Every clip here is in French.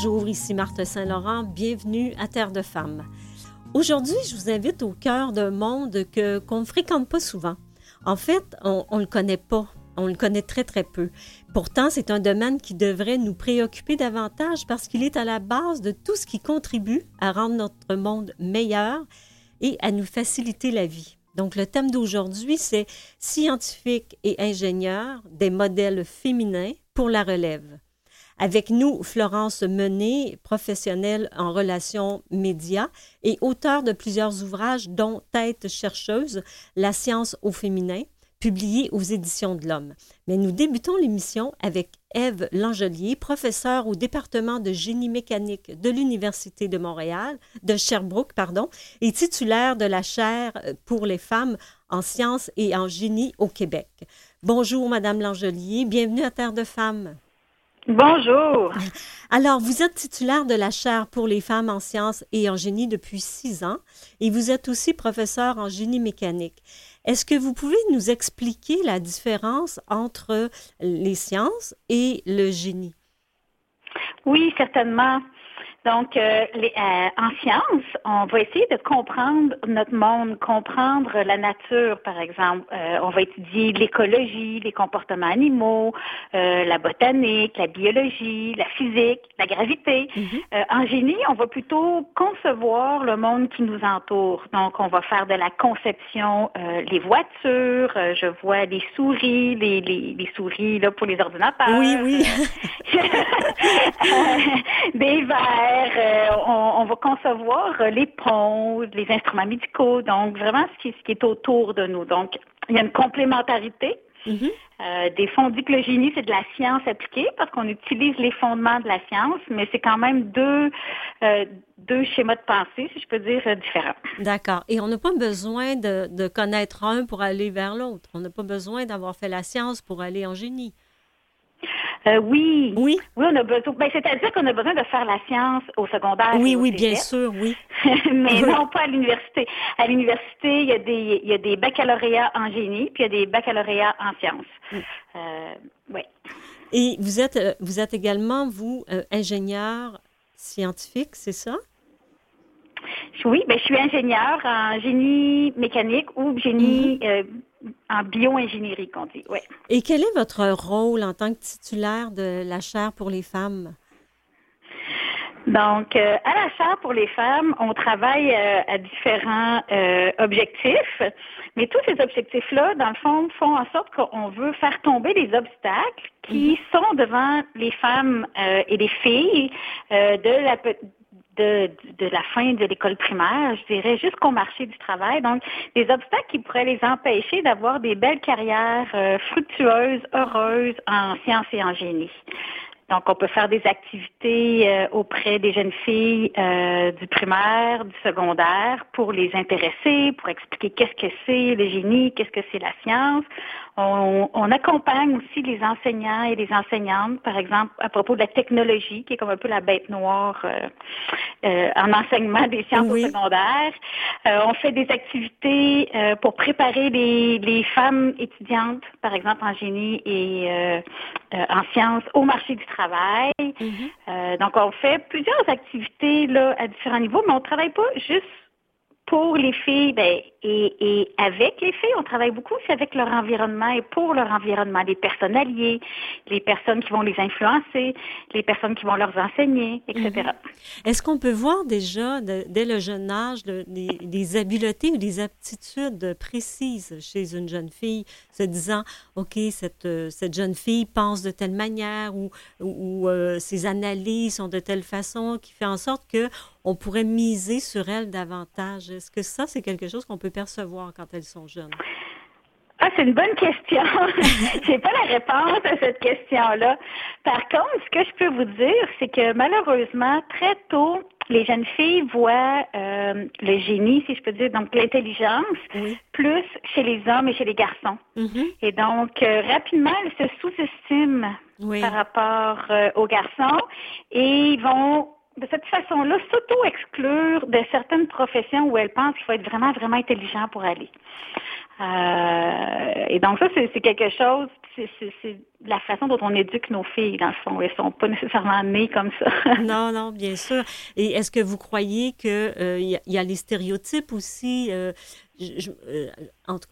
Bonjour, ici Marthe Saint-Laurent. Bienvenue à Terre de Femmes. Aujourd'hui, je vous invite au cœur d'un monde que, qu'on ne fréquente pas souvent. En fait, on ne le connaît pas. On le connaît très, très peu. Pourtant, c'est un domaine qui devrait nous préoccuper davantage parce qu'il est à la base de tout ce qui contribue à rendre notre monde meilleur et à nous faciliter la vie. Donc, le thème d'aujourd'hui, c'est scientifiques et ingénieurs, des modèles féminins pour la relève. Avec nous, Florence Menet, professionnelle en relations médias et auteure de plusieurs ouvrages, dont Tête chercheuse, La science au féminin, publié aux Éditions de l'Homme. Mais nous débutons l'émission avec Ève Langelier, professeure au département de génie mécanique de l'Université de Montréal, de Sherbrooke, pardon, et titulaire de la chaire pour les femmes en sciences et en génie au Québec. Bonjour, Madame Langelier, bienvenue à Terre de Femmes. Bonjour. Alors, vous êtes titulaire de la chaire pour les femmes en sciences et en génie depuis six ans et vous êtes aussi professeur en génie mécanique. Est-ce que vous pouvez nous expliquer la différence entre les sciences et le génie? Oui, certainement. Donc, euh, les, euh, en science, on va essayer de comprendre notre monde, comprendre la nature, par exemple. Euh, on va étudier l'écologie, les comportements animaux, la botanique, la biologie, la physique, la gravité. Mm-hmm. en génie, on va plutôt concevoir le monde qui nous entoure. Donc, on va faire de la conception, les voitures, je vois les souris, les, les, les, souris là, pour les ordinateurs. Oui, oui. des verres euh, on, va concevoir euh, les ponts, les instruments médicaux, donc vraiment ce qui, ce qui est autour de nous. Donc, il y a une complémentarité. Mm-hmm. Euh, des fonds dit que le génie, c'est de la science appliquée parce qu'on utilise les fondements de la science, mais c'est quand même deux, deux schémas de pensée, si je peux dire, différents. D'accord. Et on n'a pas besoin de, de connaître un pour aller vers l'autre. On n'a pas besoin d'avoir fait la science pour aller en génie. Euh, oui. Oui. Oui, on a besoin. Ben, c'est-à-dire qu'on a besoin de faire la science au secondaire. Oui, oui, bien sûr, oui. Mais non pas à l'université. À l'université, il y a des, il y a des baccalauréats en génie, puis il y a des baccalauréats en sciences. Euh, oui. Et vous êtes, euh, vous êtes également, vous, ingénieur scientifique, c'est ça? Oui, ben, je suis ingénieur en génie mécanique ou génie mm-hmm en bio-ingénierie, qu'on dit, oui. Et quel est votre rôle en tant que titulaire de la chaire pour les femmes? Donc, euh, à la chaire pour les femmes, on travaille euh, à différents euh, objectifs, mais tous ces objectifs-là, dans le fond, font en sorte qu'on veut faire tomber les obstacles qui mhm. sont devant les femmes et les filles de la de, la fin de l'école primaire, je dirais, jusqu'au marché du travail. Donc, des obstacles qui pourraient les empêcher d'avoir des belles carrières euh, fructueuses, heureuses en sciences et en génie. Donc, on peut faire des activités euh, auprès des jeunes filles euh, du primaire, du secondaire, pour les intéresser, pour expliquer qu'est-ce que c'est le génie, qu'est-ce que c'est la science. On, accompagne aussi les enseignants et les enseignantes, par exemple, à propos de la technologie, qui est comme un peu la bête noire euh, euh en enseignement des sciences secondaires. Euh, on fait des activités euh, pour préparer les, les, femmes étudiantes, par exemple en génie et en sciences, au marché du travail. Mm-hmm. donc, on fait plusieurs activités là à différents niveaux, mais on travaille pas juste pour les filles, ben, et, avec les filles, on travaille beaucoup aussi avec leur environnement et pour leur environnement, les personnes alliées, les personnes qui vont les influencer, les personnes qui vont leur enseigner, etc. Mhm. Est-ce qu'on peut voir déjà, dès le jeune âge, des, habiletés ou des aptitudes précises chez une jeune fille, se disant, OK, cette, cette jeune fille pense de telle manière ou, ou, euh, ses analyses sont de telle façon qui fait en sorte que on pourrait miser sur elles davantage. Est-ce que ça, c'est quelque chose qu'on peut percevoir quand elles sont jeunes? Ah, c'est une bonne question. Je n'ai pas la réponse à cette question-là. Par contre, ce que je peux vous dire, c'est que malheureusement, très tôt, les jeunes filles voient euh, le génie, si je peux dire, donc l'intelligence, plus chez les hommes et chez les garçons. Mm-hmm. Et donc, euh, rapidement, elles se sous-estiment par rapport euh, aux garçons et ils vont de cette façon-là, s'auto-exclure de certaines professions où elles pensent qu'il faut être vraiment, vraiment intelligent pour aller. Euh, et donc ça, c'est quelque chose, c'est la façon dont on éduque nos filles, dans le fond. Elles sont pas nécessairement nées comme ça. non, non, bien sûr. Et est-ce que vous croyez qu'il euh, y, y, a les stéréotypes aussi? Euh, euh,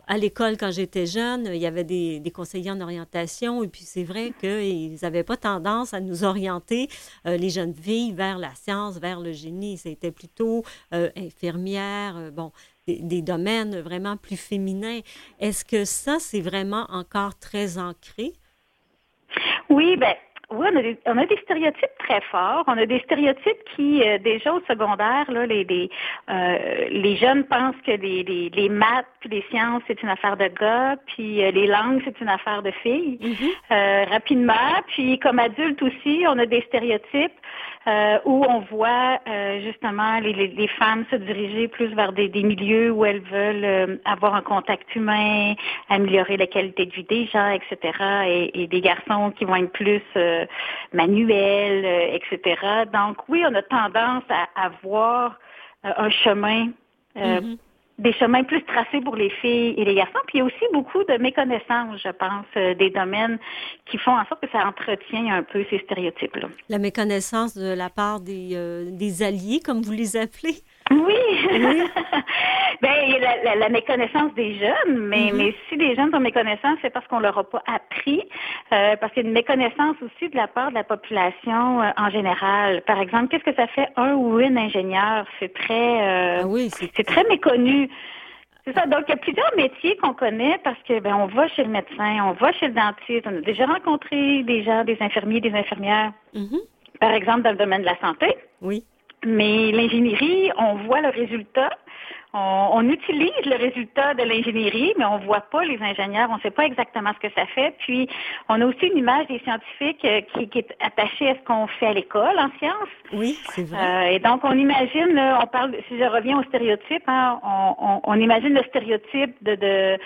à l'école, quand j'étais jeune, il y avait des, conseillers en orientation, et puis c'est vrai qu'ils n'avaient pas tendance à nous orienter, les jeunes filles, vers la science, vers le génie. C'était plutôt infirmière, bon, des, domaines vraiment plus féminins. Est-ce que ça, c'est vraiment encore très ancré? Oui, ben oui, on a, des, on a des stéréotypes très forts. On a des stéréotypes qui, euh, déjà au secondaire, là, les, les, euh, les jeunes pensent que les, les, les maths puis les sciences, c'est une affaire de gars, puis euh, les langues, c'est une affaire de filles. Mm-hmm. rapidement. Puis comme adultes aussi, on a des stéréotypes où on voit justement les, les, femmes se diriger plus vers des, des milieux où elles veulent avoir un contact humain, améliorer la qualité de vie des gens, etc. Et, et des garçons qui vont être plus manuel, euh, etc. Donc oui, on a tendance à avoir euh, un chemin euh, mm-hmm. Des chemins plus tracés pour les filles et les garçons. Puis il y a aussi beaucoup de méconnaissance, je pense, des domaines qui font en sorte que ça entretient un peu ces stéréotypes-là. La méconnaissance de la part des, des alliés, comme vous les appelez? Oui. ben, la, la, méconnaissance des jeunes, mais, mm-hmm. mais si les jeunes ont méconnaissance, c'est parce qu'on leur a pas appris, euh, parce qu'il y a une méconnaissance aussi de la part de la population euh, en général. Par exemple, qu'est-ce que ça fait un ou une ingénieur? C'est très, euh, ah oui, c'est très méconnu. C'est ça. Donc, il y a plusieurs métiers qu'on connaît parce que ben, on va chez le médecin, on va chez le dentiste, on a déjà rencontré des gens, des infirmiers, des infirmières. Mm-hmm. Par exemple, dans le domaine de la santé. Oui. Mais l'ingénierie, on voit le résultat. On, utilise le résultat de l'ingénierie, mais on ne voit pas les ingénieurs, on ne sait pas exactement ce que ça fait. Puis, on a aussi une image des scientifiques euh, qui, est attachée à ce qu'on fait à l'école en sciences. Oui, c'est vrai. Euh, et donc, on imagine, on parle, si je reviens au stéréotype, hein, on, imagine le stéréotype de,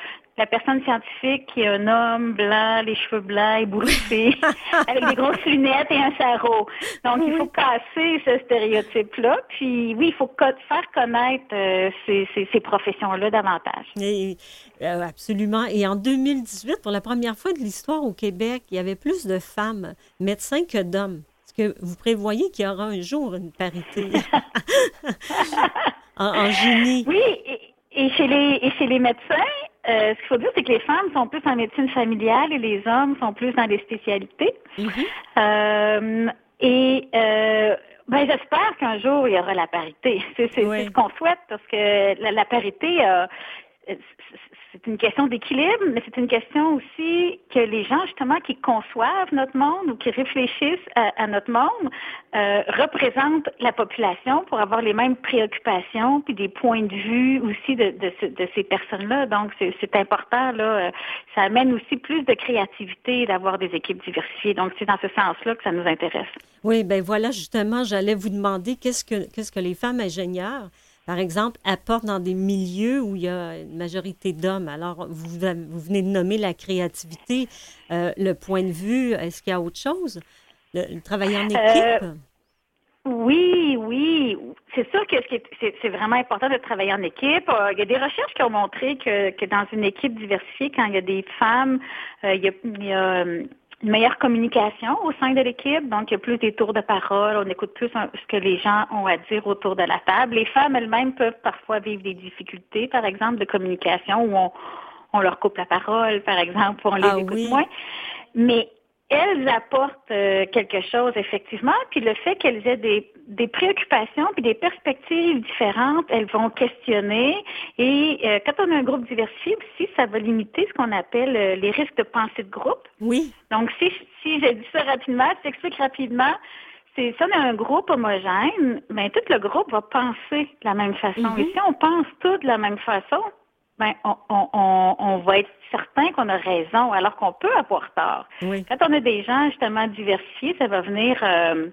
la personne scientifique qui est un homme blanc, les cheveux blancs, ébouriffés, avec des grosses lunettes et un sarrau. Donc, il faut casser ce stéréotype-là. Puis, oui, il faut faire connaître euh, ces, ces, professions-là davantage. Euh, absolument. Et en 2018, pour la première fois de l'histoire au Québec, il y avait plus de femmes médecins que d'hommes. Est-ce que vous prévoyez qu'il y aura un jour une parité? En, génie? Oui, et, chez les, et chez les médecins, euh, ce qu'il faut dire, c'est que les femmes sont plus en médecine familiale et les hommes sont plus dans les spécialités. Mm-hmm. Euh, et euh, ben, j'espère qu'un jour il y aura la parité. C'est ce qu'on souhaite parce que la, la parité, c'est une question d'équilibre, mais c'est une question aussi que les gens justement qui conçoivent notre monde ou qui réfléchissent à, notre monde euh, représentent la population pour avoir les mêmes préoccupations puis des points de vue aussi de, de, ces personnes-là. Donc c'est important là, euh, ça amène aussi plus de créativité d'avoir des équipes diversifiées. Donc c'est dans ce sens-là que ça nous intéresse. Oui, ben voilà justement, j'allais vous demander qu'est-ce que qu'est-ce que les femmes ingénieurs par exemple, apporte dans des milieux où il y a une majorité d'hommes. Alors, vous, vous, venez de nommer la créativité, euh, le point de vue. Est-ce qu'il y a autre chose? Le, travail en équipe? Euh, oui, oui. C'est sûr que c'est vraiment important de travailler en équipe. Euh, il y a des recherches qui ont montré que, que dans une équipe diversifiée, quand il y a des femmes, il y a une meilleure communication au sein de l'équipe. Donc, il y a plus des tours de parole. On écoute plus ce que les gens ont à dire autour de la table. Les femmes elles-mêmes peuvent parfois vivre des difficultés, par exemple, de communication où on, on leur coupe la parole, par exemple, ou on les ah écoute moins. Mais elles apportent euh, quelque chose, effectivement, puis le fait qu'elles aient des, des, préoccupations puis des perspectives différentes, elles vont questionner. Et euh, quand on a un groupe diversifié aussi, ça va limiter ce qu'on appelle euh, les risques de pensée de groupe. Oui. Donc, si, si j'ai dit ça rapidement, je t'explique rapidement. C'est ça, on a un groupe homogène, mais tout le groupe va penser de la même façon. Mm-hmm. Et si on pense tout de la même façon, ben, on, on, on, va être certain qu'on a raison, alors qu'on peut avoir tort. Quand on a des gens justement diversifiés, ça va venir euh,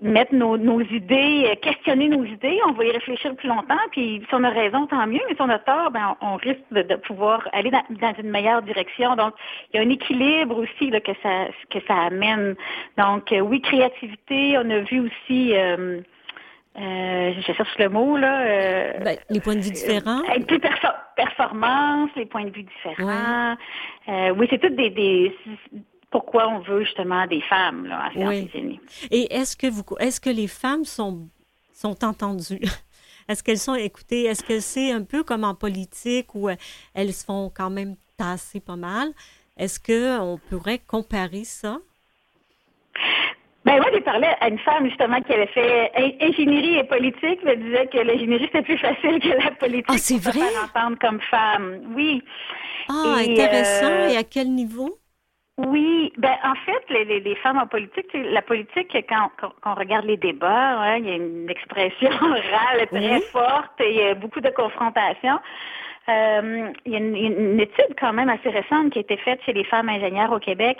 mettre nos, nos, idées, euh, questionner nos idées, on va y réfléchir plus longtemps, puis si on a raison, tant mieux, mais si on a tort, ben, on, risque de, pouvoir aller dans, une meilleure direction. Donc, il y a un équilibre aussi là, que ça que ça amène. Donc, euh, oui, créativité, on a vu aussi euh, je cherche le mot, là. Euh, ben, les points de vue différents. Euh, plus performance, les points de vue différents. oui, c'est toutes des, pourquoi on veut justement des femmes là, à oui. Et est-ce que vous est-ce que les femmes sont sont entendues? Est-ce qu'elles sont écoutées? Est-ce que c'est un peu comme en politique où elles se font quand même tasser pas mal? Est-ce qu'on pourrait comparer ça? Ben moi, j'ai parlé à une femme justement qui avait fait ingénierie et politique, elle disait que l'ingénierie c'était plus facile que la politique. Ah, c'est vrai? entendre comme femme, oui. Ah, intéressant. Euh, et à quel niveau? Oui, ben en fait, les, les, femmes en politique, la politique, quand, quand, on regarde les débats, hein, il y a une expression orale très forte et il y a beaucoup de confrontations. Euh, il y a une, étude quand même assez récente qui a été faite chez les femmes ingénieures au Québec.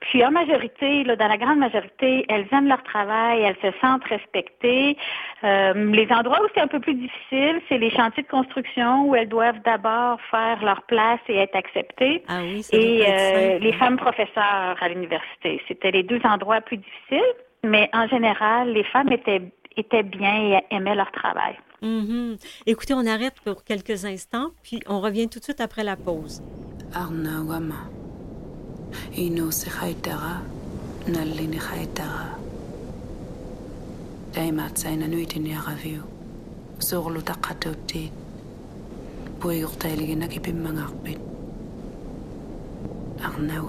Puis en majorité, là, dans la grande majorité, elles aiment leur travail, elles se sentent respectées. Euh, les endroits où c'est un peu plus difficile, c'est les chantiers de construction où elles doivent d'abord faire leur place et être acceptées. Ah oui, et euh, les femmes professeurs à l'université. C'était les deux endroits plus difficiles, mais en général, les femmes étaient, étaient bien et aimaient leur travail. Mm Écoutez, on arrête pour quelques instants, puis on revient tout de suite après la pause. Arna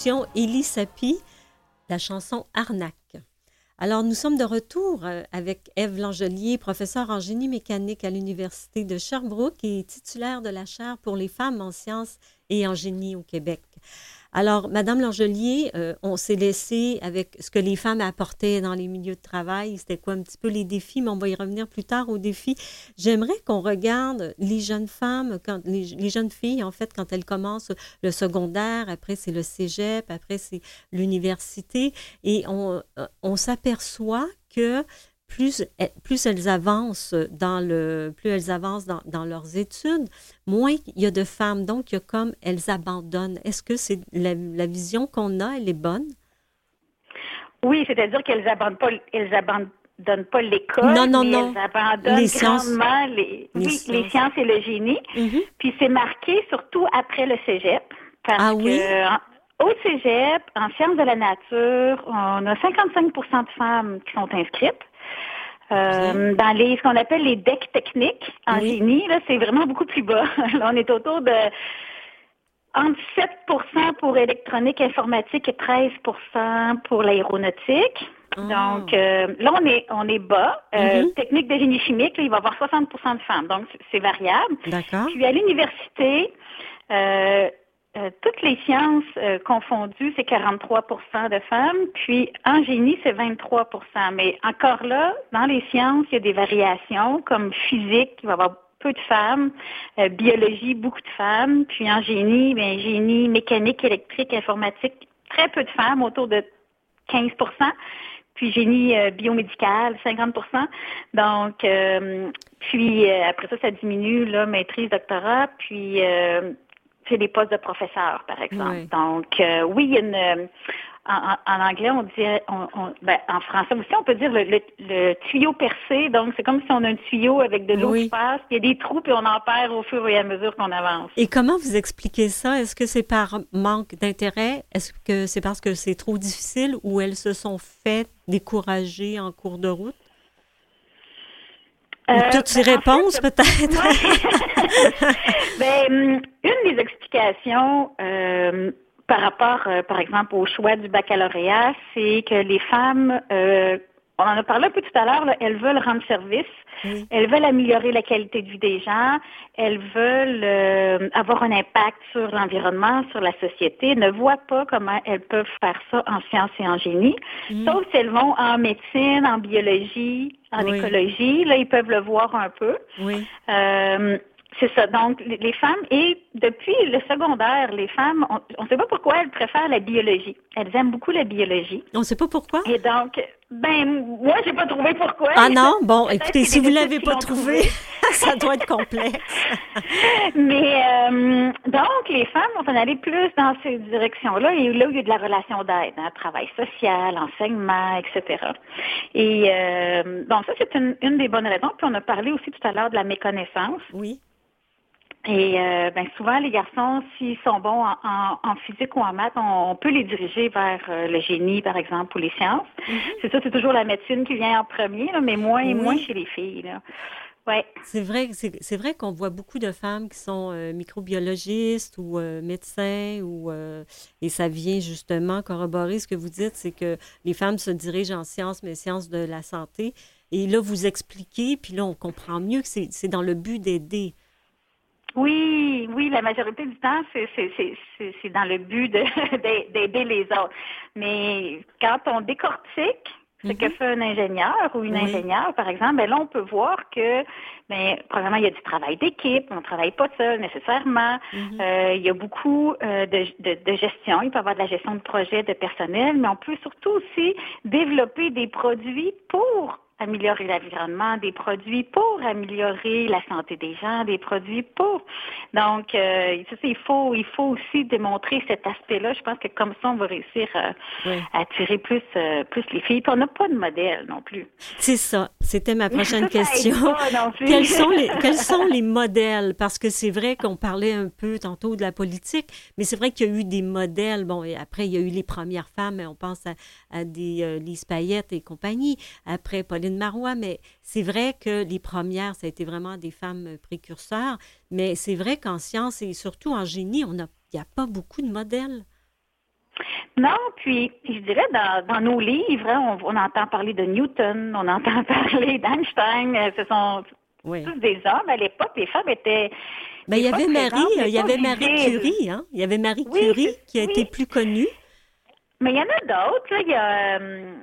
écoutions Élie Sapi, la chanson Arnaque. Alors, nous sommes de retour euh, avec Eve Langelier, professeure en génie mécanique à l'Université de Sherbrooke et titulaire de la chaire pour les femmes en sciences et en génie au Québec. Alors, Madame Langelier, euh, on s'est laissé avec ce que les femmes apportaient dans les milieux de travail. C'était quoi un petit peu les défis, mais on va y revenir plus tard aux défis. J'aimerais qu'on regarde les jeunes femmes, quand, les, jeunes filles, en fait, quand elles commencent le secondaire, après c'est le cégep, après c'est l'université, et on, euh, on s'aperçoit que plus, plus elles avancent dans le, plus elles avancent dans, dans, leurs études, moins il y a de femmes. Donc, il y a comme elles abandonnent. Est-ce que c'est la, la, vision qu'on a, elle est bonne? Oui, c'est-à-dire qu'elles abandonnent pas, elles abandonnent pas l'école. Non, non, non. Elles abandonnent les sciences. Les, oui, les sciences et le génie. Mm-hmm. Puis c'est marqué surtout après le cégep. Parce ah oui? Que, au cégep, en sciences de la nature, on a 55% de femmes qui sont inscrites. Euh, dans les ce qu'on appelle les decks techniques en génie, là, c'est vraiment beaucoup plus bas. là, on est autour de entre 7 pour électronique informatique et 13% pour l'aéronautique. Ah. Donc euh, là, on est on est bas. Euh, Mm-hmm. Technique de génie chimique, là, il va y avoir 60% de femmes. Donc, c'est variable. D'accord. Puis à l'université, euh, euh, toutes les sciences euh, confondues, c'est 43% de femmes, puis en génie, c'est 23% Mais encore là, dans les sciences, il y a des variations, comme physique, il va y avoir peu de femmes, euh, biologie, beaucoup de femmes, puis en génie, bien, génie, mécanique, électrique, informatique, très peu de femmes, autour de 15% puis génie euh, biomédical, 50% Donc, euh, puis après ça, ça diminue, là, maîtrise, doctorat, puis c'est des postes de professeur, par exemple. Oui. Donc, euh, oui, il y a une. euh, En, anglais, on on- ben, en français aussi, on peut dire le, le- le tuyau percé. Donc, c'est comme si on a un tuyau avec de l'eau Oui. qui passe. Il y a des trous, puis on en perd au fur et à mesure qu'on avance. Et comment vous expliquez ça? Est-ce que c'est par manque d'intérêt? Est-ce que c'est parce que c'est trop difficile ou elles se sont fait décourager en cours de route? Euh, toutes ces ben, en réponses, fait, peut-être? ben, hum, une des explications euh, par rapport, euh, par exemple, au choix du baccalauréat, c'est que les femmes, euh, on en a parlé un peu tout à l'heure, elles veulent rendre service, Oui. elles veulent améliorer la qualité de vie des gens, elles veulent euh, avoir un impact sur l'environnement, sur la société, ne voient pas comment elles peuvent faire ça en sciences et en génie, Mm. sauf si elles vont en médecine, en biologie, en Oui. écologie, là, ils peuvent le voir un peu. Oui. Euh, c'est ça. Donc, les femmes, et depuis le secondaire, les femmes, on ne sait pas pourquoi elles préfèrent la biologie. Elles aiment beaucoup la biologie. On ne sait pas pourquoi? Et donc, ben, moi, j'ai pas trouvé pourquoi. Ah non? Bon, écoutez, si vous l'avez pas trouvé, ça doit être complexe. Mais euh, donc, les femmes vont en aller plus dans ces directions-là. Et là, il y a de la relation d'aide, hein, travail social, enseignement, etc. Et euh, donc, ça, c'est une, une des bonnes raisons. Puis on a parlé aussi tout à l'heure de la méconnaissance. Oui. Et euh, ben souvent, les garçons, s'ils sont bons en, en- en physique ou en maths, on, on peut les diriger vers euh, le génie, par exemple, ou les sciences. C'est ça, c'est toujours la médecine qui vient en premier, là, mais moins et Oui. moins chez les filles. Là. Ouais. C'est vrai, c'est vrai qu'on voit beaucoup de femmes qui sont euh, microbiologistes ou euh, médecins ou euh, et ça vient justement corroborer ce que vous dites, c'est que les femmes se dirigent en sciences, mais sciences de la santé. Et là, vous expliquez, puis là, on comprend mieux que c'est dans le but d'aider. Oui, oui, la majorité du temps, c'est c'est- c'est- c'est- c'est dans le but de- d'ai- d'aider les autres. Mais quand on décortique ce que Mhm. fait un ingénieur ou une Oui. ingénieure, par exemple, ben là, on peut voir que, ben, premièrement, il y a du travail d'équipe, on ne travaille pas seul nécessairement. Mhm. Euh, il y a beaucoup euh, de, de- de gestion. Il peut y avoir de la gestion de projet, de personnel, mais on peut surtout aussi développer des produits pour améliorer l'environnement, des produits pour améliorer la santé des gens, des produits pour. Donc, euh, il faut, il faut aussi démontrer cet aspect-là. Je pense que comme ça, on va réussir euh, Oui. à attirer plus, euh, plus les filles. Puis on n'a pas de modèle non plus. C'est ça. C'était ma prochaine Ça, question. Quels sont, les, quels sont les modèles? Parce que c'est vrai qu'on parlait un peu tantôt de la politique, mais c'est vrai qu'il y a eu des modèles. Bon, et après, il y a eu les premières femmes, on pense à, à des Lise Payette et compagnie, après Pauline Marois, mais c'est vrai que les premières, ça a été vraiment des femmes précurseurs, mais c'est vrai qu'en sciences et surtout en génie, on a, il n'y a pas beaucoup de modèles. Non, puis je dirais dans, nos livres, hein, on, entend parler de Newton, on entend parler d'Einstein. Euh, ce sont tous des hommes. À l'époque, les femmes étaient. Mais il y avait Marie, il y avait Marie Curie, hein? Il y avait Marie Curie qui a été plus connue. Mais il y en a d'autres. Il y a. Euh,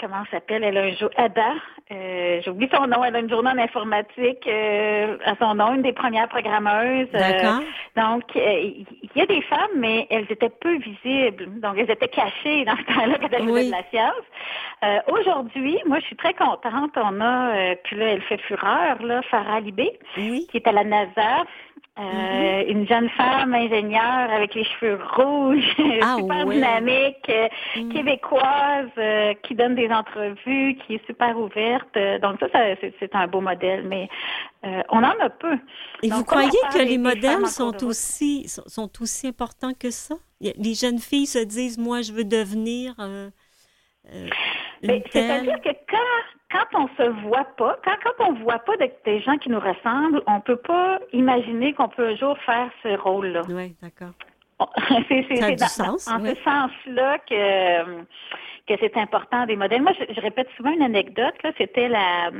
comment s'appelle? Elle a un jour, Ada, euh, j'oublie son nom, elle a une journée en informatique euh, à son nom, une des premières programmeuses. Euh, donc, il y a des femmes, mais elles étaient peu visibles. Donc, elles étaient cachées dans ce temps-là quand elles faisaient de la science. Aujourd'hui, moi, je suis très contente. On a, puis là, elle fait fureur, là, Farah Libé, qui est à la NASA. Euh, une jeune femme ingénieure avec les cheveux rouges, ah, super dynamique, euh, mm. québécoise, euh, qui donne des entrevues, qui est super ouverte. Donc ça, c'est un beau modèle, mais on en a peu. Et vous croyez que les modèles sont aussi, sont, aussi importants que ça? Les jeunes filles se disent, moi, je veux devenir... C'est-à-dire que quand quand on se voit pas, quand, quand on voit pas des gens qui nous ressemblent, on peut pas imaginer qu'on peut un jour faire ce rôle-là. Oui, d'accord. c'est en ce sens-là que, que c'est important des modèles. Moi, je, répète souvent une anecdote. C'était la,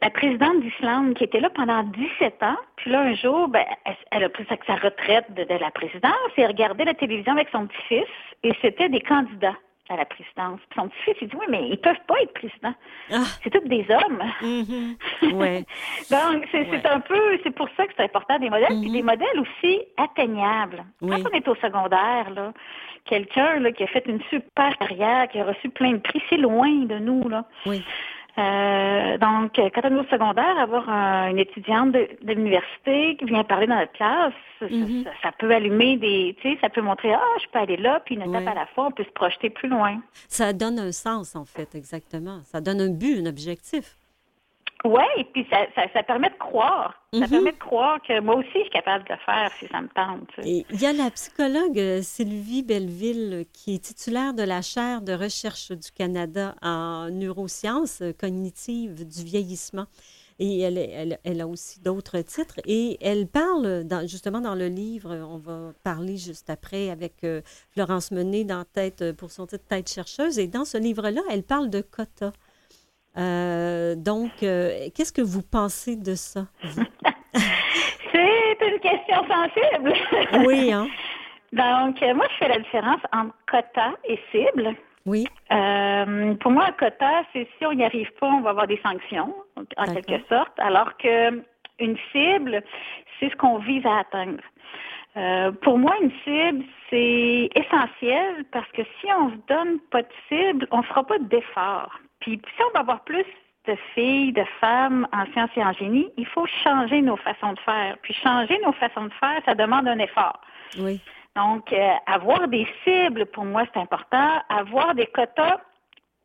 la présidente d'Islande qui était là pendant 17 ans. Puis là, un jour, ben, elle, a pris sa, sa retraite de, de, la présidence et regardait la télévision avec son petit-fils et c'était des candidats à la présidence. Puis son petit-fils, il dit, oui, mais ils peuvent pas être présidents. Ah. C'est tous des hommes. Mm-hmm. ouais. Donc, c'est un peu, c'est pour ça que c'est important des modèles, puis mm-hmm. des modèles aussi atteignables. Quand on est au secondaire, là, quelqu'un là, qui a fait une super carrière, qui a reçu plein de prix, c'est loin de nous. Là. Oui. Euh, donc, quand on est au secondaire, avoir une étudiante de, l'université qui vient parler dans notre classe, mm-hmm. ça, peut allumer des, tu sais, ça peut montrer, ah, je peux aller là, puis une étape à la fois, on peut se projeter plus loin. Ça donne un sens, en fait, exactement. Ça donne un but, un objectif. Oui, et puis ça, ça, permet de croire. Ça mhm. permet de croire que moi aussi, je suis capable de le faire si ça me tente. il y a la psychologue euh, Sylvie Belleville qui est titulaire de la chaire de recherche du Canada en neurosciences cognitives du vieillissement. Et elle, elle, elle a aussi d'autres titres. Et elle parle, dans, justement dans le livre, on va parler juste après avec euh, Florence Menet dans Tête, pour son titre Tête chercheuse. Et dans ce livre-là, elle parle de quotas. Euh, donc, euh, qu'est-ce que vous pensez de ça? C'est une question sensible. oui, hein? Donc, euh, moi, je fais la différence entre quota et cible. Oui. pour moi, un quota, c'est si on n'y arrive pas, on va avoir des sanctions, en quelque sorte, alors que une cible, c'est ce qu'on vise à atteindre. pour moi, une cible, c'est essentiel parce que si on se donne pas de cible, on ne fera pas d'effort. Puis si on va avoir plus de filles, de femmes en sciences et en génie, il faut changer nos façons de faire. Puis changer nos façons de faire, ça demande un effort. Oui. Donc, euh, avoir des cibles, pour moi, c'est important. Avoir des quotas,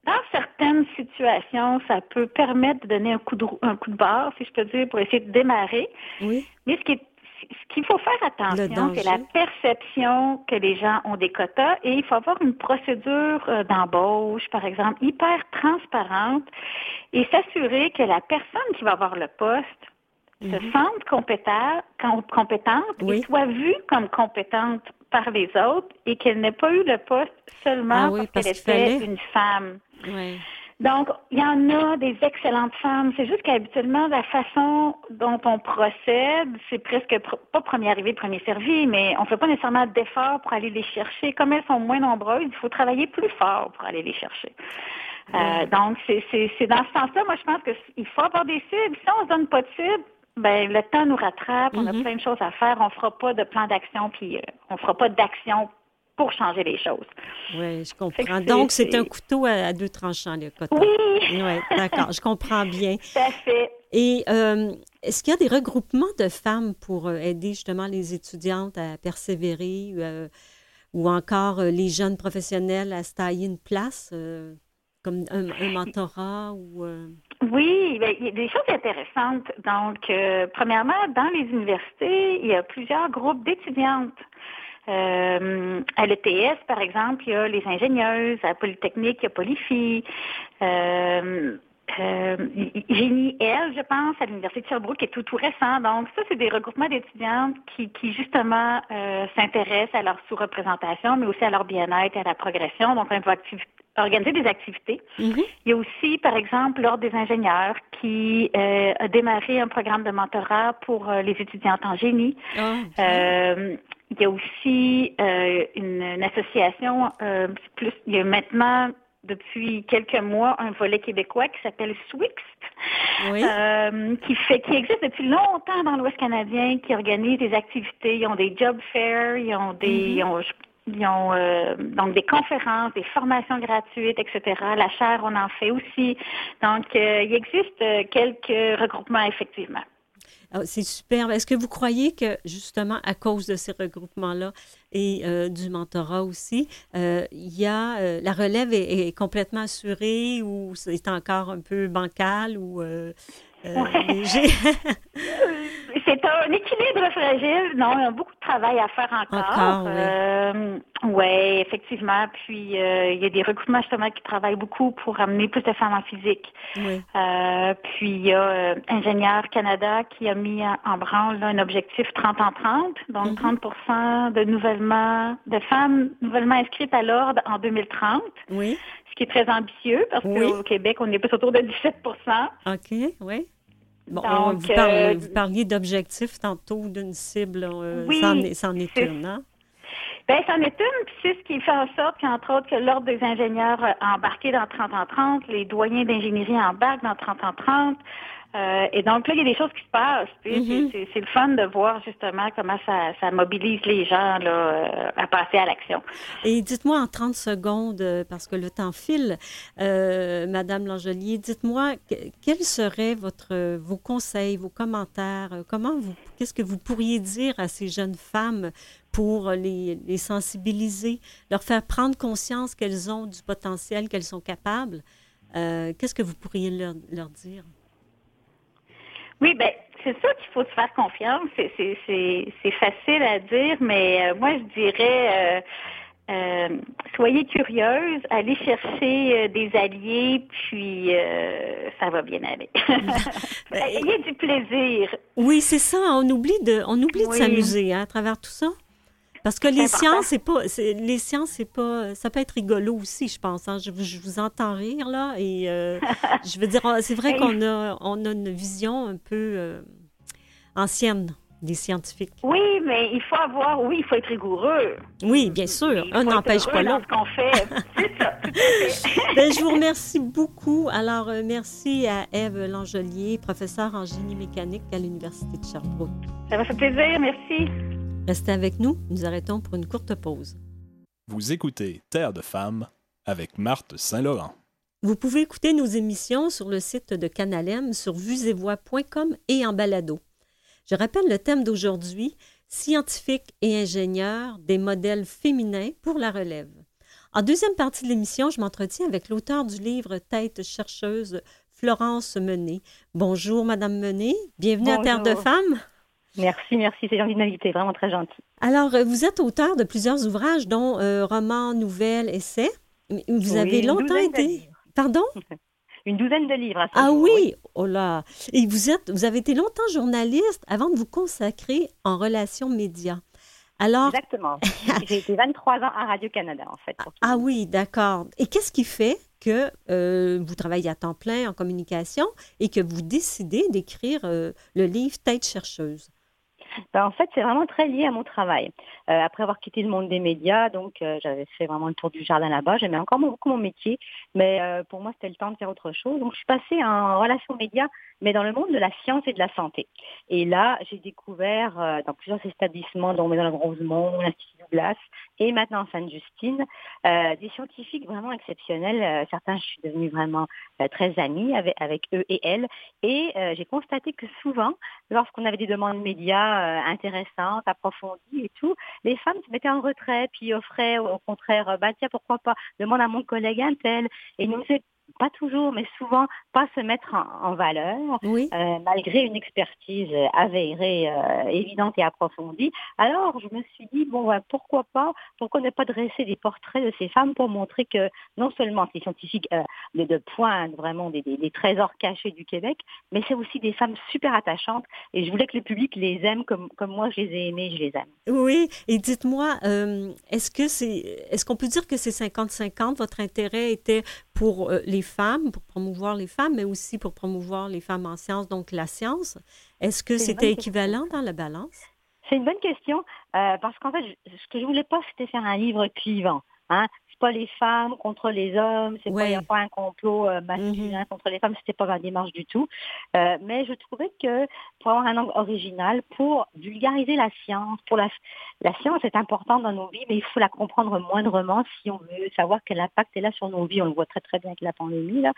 dans certaines situations, ça peut permettre de donner un coup de, un coup de barre, si je peux dire, pour essayer de démarrer. Oui. Mais ce qui est ce qu'il faut faire attention, c'est la perception que les gens ont des quotas et il faut avoir une procédure euh, d'embauche, par exemple, hyper transparente et s'assurer que la personne qui va avoir le poste se mhm. sente compétente, et soit vue comme compétente par les autres et qu'elle n'ait pas eu le poste seulement ah parce qu'elle était une femme. Oui. Donc, il y en a des excellentes femmes. C'est juste qu'habituellement, la façon dont on procède, c'est presque pas premier arrivé, premier servi, mais on ne fait pas nécessairement d'efforts pour aller les chercher. Comme elles sont moins nombreuses, il faut travailler plus fort pour aller les chercher. Euh, donc, c'est dans ce sens-là, moi, je pense qu'il faut avoir des cibles. Si on ne se donne pas de cibles, ben, le temps nous rattrape, on a mm-hmm. plein de choses à faire, on fera pas de plan d'action, puis euh, on fera pas d'action pour changer les choses. Oui, je comprends. Donc, c'est un couteau à, deux tranchants, le coton. Oui. Oui, d'accord, je comprends bien. Tout à fait. Et euh, est-ce qu'il y a des regroupements de femmes pour euh, aider justement les étudiantes à persévérer euh, ou encore les jeunes professionnels à se tailler une place, comme un, mentorat ou... Oui, ben, il y a des choses intéressantes. Donc, premièrement, dans les universités, il y a plusieurs groupes d'étudiantes euh, à l'ETS, par exemple, il y a les ingénieuses. À Polytechnique, il y a Polyphi. Euh, euh, Génie L, je pense, à l'Université de Sherbrooke, qui est tout, tout récent. Donc, ça, c'est des regroupements d'étudiantes qui, qui, justement, euh, s'intéressent à leur sous-représentation, mais aussi à leur bien-être et à la progression. Donc, on va organiser des activités. Mm-hmm. Il y a aussi, par exemple, l'Ordre des ingénieurs qui euh, a démarré un programme de mentorat pour les étudiantes en génie. Euh, il y a aussi euh, une, une, association, plus, il y a maintenant depuis quelques mois un volet québécois qui s'appelle Swixt, euh, qui fait qui existe depuis longtemps dans l'Ouest canadien, qui organise des activités. Ils ont des job fairs, ils ont des mm-hmm. ils ont, euh, donc des conférences, des formations gratuites, etc. La chaire, on en fait aussi. Donc, euh, il existe quelques regroupements effectivement. Ah, c'est super. Est-ce que vous croyez que justement à cause de ces regroupements-là et euh, du mentorat aussi, euh, il y a euh, la relève est, complètement assurée ou c'est encore un peu bancal ou c'est un équilibre fragile. Non, il y a beaucoup de travail à faire encore. oui. Euh, effectivement. Puis euh, il y a des recrutements justement qui travaillent beaucoup pour amener plus de femmes en physique. Euh, puis il y a Ingénieur Canada qui a mis en branle un objectif 30 en 30, donc 30 mm-hmm. de nouvellement de femmes nouvellement inscrites à l'ordre en 2030. Oui. Ce qui est très ambitieux parce qu'au Québec, on est plus autour de 17% OK, oui. Bon, vous, parliez, vous, parliez d'objectifs tantôt, d'une cible. Euh, oui, c'en est, une, hein? Bien, c'en est une, puis c'est ce qui fait en sorte qu'entre autres, que l'Ordre des ingénieurs a embarqué dans 30 en 30, les doyens d'ingénierie embarquent dans 30 en 30, euh, et donc là, il y a des choses qui se passent. Mm-hmm. C'est le fun de voir justement comment ça, ça mobilise les gens là, euh, à passer à l'action. Et dites-moi en 30 secondes, euh, parce que le temps file, euh, Madame Langelier, dites-moi quels seraient votre, vos conseils, vos commentaires, comment vous, qu'est-ce que vous pourriez dire à ces jeunes femmes pour les, les sensibiliser, leur faire prendre conscience qu'elles ont du potentiel, qu'elles sont capables? qu'est-ce que vous pourriez leur, leur dire? Oui, ben c'est sûr qu'il faut se faire confiance. C'est facile à dire, mais euh, moi je dirais euh, euh, soyez curieuse, allez chercher des alliés, puis ça va bien aller. Ben, Ayez du plaisir. Oui, c'est ça. On oublie de, on oublie de s'amuser hein, à travers tout ça. Parce que les sciences, c'est pas, les sciences, c'est pas, ça peut être rigolo aussi, je pense. Hein. Je, vous entends rire là, et euh, je veux dire, c'est vrai qu'on a, on a une vision un peu euh, ancienne des scientifiques. Oui, mais il faut avoir, oui, il faut être rigoureux. Oui, bien sûr. Un n'empêche pas l'autre. qu'on fait. Ben, je vous remercie beaucoup. Alors, euh, merci à Eve Langelier, professeure en génie mécanique à l'Université de Sherbrooke. Ça m'a fait plaisir. Merci. Restez avec nous, nous arrêtons pour une courte pause. Vous écoutez Terre de femmes avec Marthe Saint-Laurent. Vous pouvez écouter nos émissions sur le site de Canalem sur vuesetvoix.com et en balado. Je rappelle le thème d'aujourd'hui, scientifiques et ingénieurs, des modèles féminins pour la relève. En deuxième partie de l'émission, je m'entretiens avec l'auteur du livre Tête chercheuse, Florence Menet. Bonjour, Madame Menet. Bienvenue à Terre de Femmes. Merci, merci, c'est gentil de m'inviter, vraiment très gentil. Alors, euh, vous êtes auteur de plusieurs ouvrages, dont euh, romans, nouvelles, essais. Vous avez longtemps été. Pardon? Une douzaine de livres. ah oui? Oh là! Et vous êtes, vous avez été longtemps journaliste avant de vous consacrer en relations médias. Alors, Exactement. J'ai été 23 ans à Radio-Canada, en fait. Ah oui, d'accord. Et qu'est-ce qui fait que euh, vous travaillez à temps plein en communication et que vous décidez d'écrire le livre Tête chercheuse? Ben, en fait, c'est vraiment très lié à mon travail. Euh, après avoir quitté le monde des médias, donc euh, j'avais fait vraiment le tour du jardin là-bas. J'aimais encore beaucoup mon métier, mais euh, pour moi, c'était le temps de faire autre chose. Donc, je suis passée en relations médias, mais dans le monde de la science et de la santé. Et là, j'ai découvert dans plusieurs établissements, dont Maison Rosemont, l'Institut Douglas et maintenant Sainte-Justine, des scientifiques vraiment exceptionnels. certains, je suis devenue vraiment très amie avec, avec eux et elles. Et j'ai constaté que souvent, lorsqu'on avait des demandes médias, euh, intéressantes, approfondies et tout, les femmes se mettaient en retrait, puis offraient au contraire, bah tiens, pourquoi pas, demande à mon collègue un tel. Et nous, pas toujours, mais souvent, pas se mettre en, valeur, euh, malgré une expertise avérée, euh, évidente et approfondie. Alors, je me suis dit, bon, pourquoi pas, pourquoi ne pas dresser des portraits de ces femmes pour montrer que non seulement ces scientifiques de, de pointe, vraiment des, des, trésors cachés du Québec, mais c'est aussi des femmes super attachantes et je voulais que le public les aime comme, comme moi je les ai aimées, je les aime. Oui, et dites-moi, euh, est-ce que c'est, est-ce qu'on peut dire que c'est 50-50, votre intérêt était pour euh, les femmes, pour promouvoir les femmes, mais aussi pour promouvoir les femmes en sciences, donc la science. Est-ce que c'était équivalent dans la balance? C'est une bonne question, euh, parce qu'en fait, ce que je voulais pas, c'était faire un livre clivant. Hein pas les femmes contre les hommes, c'est pas, pas un complot euh, masculin mm-hmm. contre les femmes, c'était pas ma démarche du tout. Euh, mais je trouvais que pour avoir un angle original, pour vulgariser la science, pour la, la science est importante dans nos vies, mais il faut la comprendre moindrement si on veut savoir quel impact elle a sur nos vies. On le voit très très bien avec la pandémie là.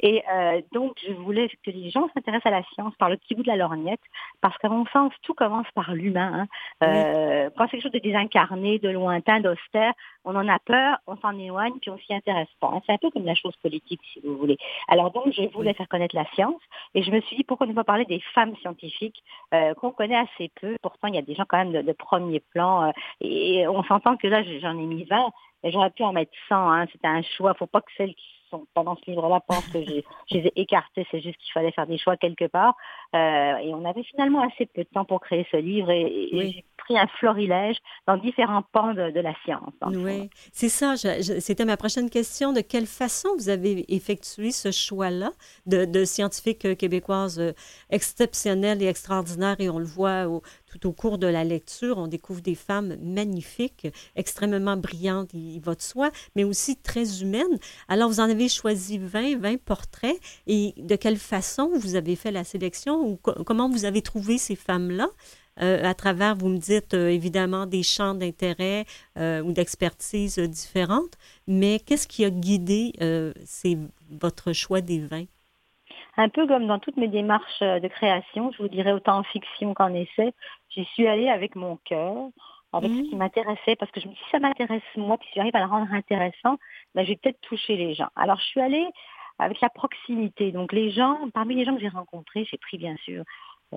Et euh, donc je voulais que les gens s'intéressent à la science par le petit bout de la lorgnette, parce qu'à mon sens tout commence par l'humain. Hein. Euh, quand c'est quelque chose de désincarné, de lointain, d'austère, on en a peur, on s'en éloigne, puis on s'y intéresse pas. Hein. C'est un peu comme la chose politique, si vous voulez. Alors donc, je voulais faire connaître la science, et je me suis dit, pourquoi ne pas parler des femmes scientifiques euh, qu'on connaît assez peu. Pourtant, il y a des gens quand même de, premier plan, euh, et on s'entend que là, j'en ai mis 20, mais j'aurais pu en mettre 100. Hein. C'était un choix. Faut pas que celles qui sont pendant ce livre-là pensent que je les ai écartées. C'est juste qu'il fallait faire des choix quelque part. Euh, et on avait finalement assez peu de temps pour créer ce livre, et, et j'ai pris un florilège dans différents pans de, la science. Oui, c'est ça. C'était ma prochaine question. De quelle façon vous avez effectué ce choix-là de, scientifiques euh, québécoises euh, exceptionnelles et extraordinaires? Et on le voit tout au cours de la lecture, on découvre des femmes magnifiques, extrêmement brillantes, il va de soi, mais aussi très humaines. Alors, vous en avez choisi 20, 20 portraits. Et de quelle façon vous avez fait la sélection ou comment vous avez trouvé ces femmes-là? Euh, à travers, vous me dites euh, évidemment, des champs d'intérêt euh, ou d'expertise différentes, mais qu'est-ce qui a guidé votre choix des vins? Un peu comme dans toutes mes démarches de création, je vous dirais autant en fiction qu'en essai, j'y suis allée avec mon cœur, avec ce qui mmh. m'intéressait, parce que je me dis, si ça m'intéresse moi, puis si j'arrive à le rendre intéressant, ben, je vais peut-être toucher les gens. Alors, je suis allée avec la proximité. Donc, les gens, parmi les gens que j'ai rencontrés, j'ai pris bien sûr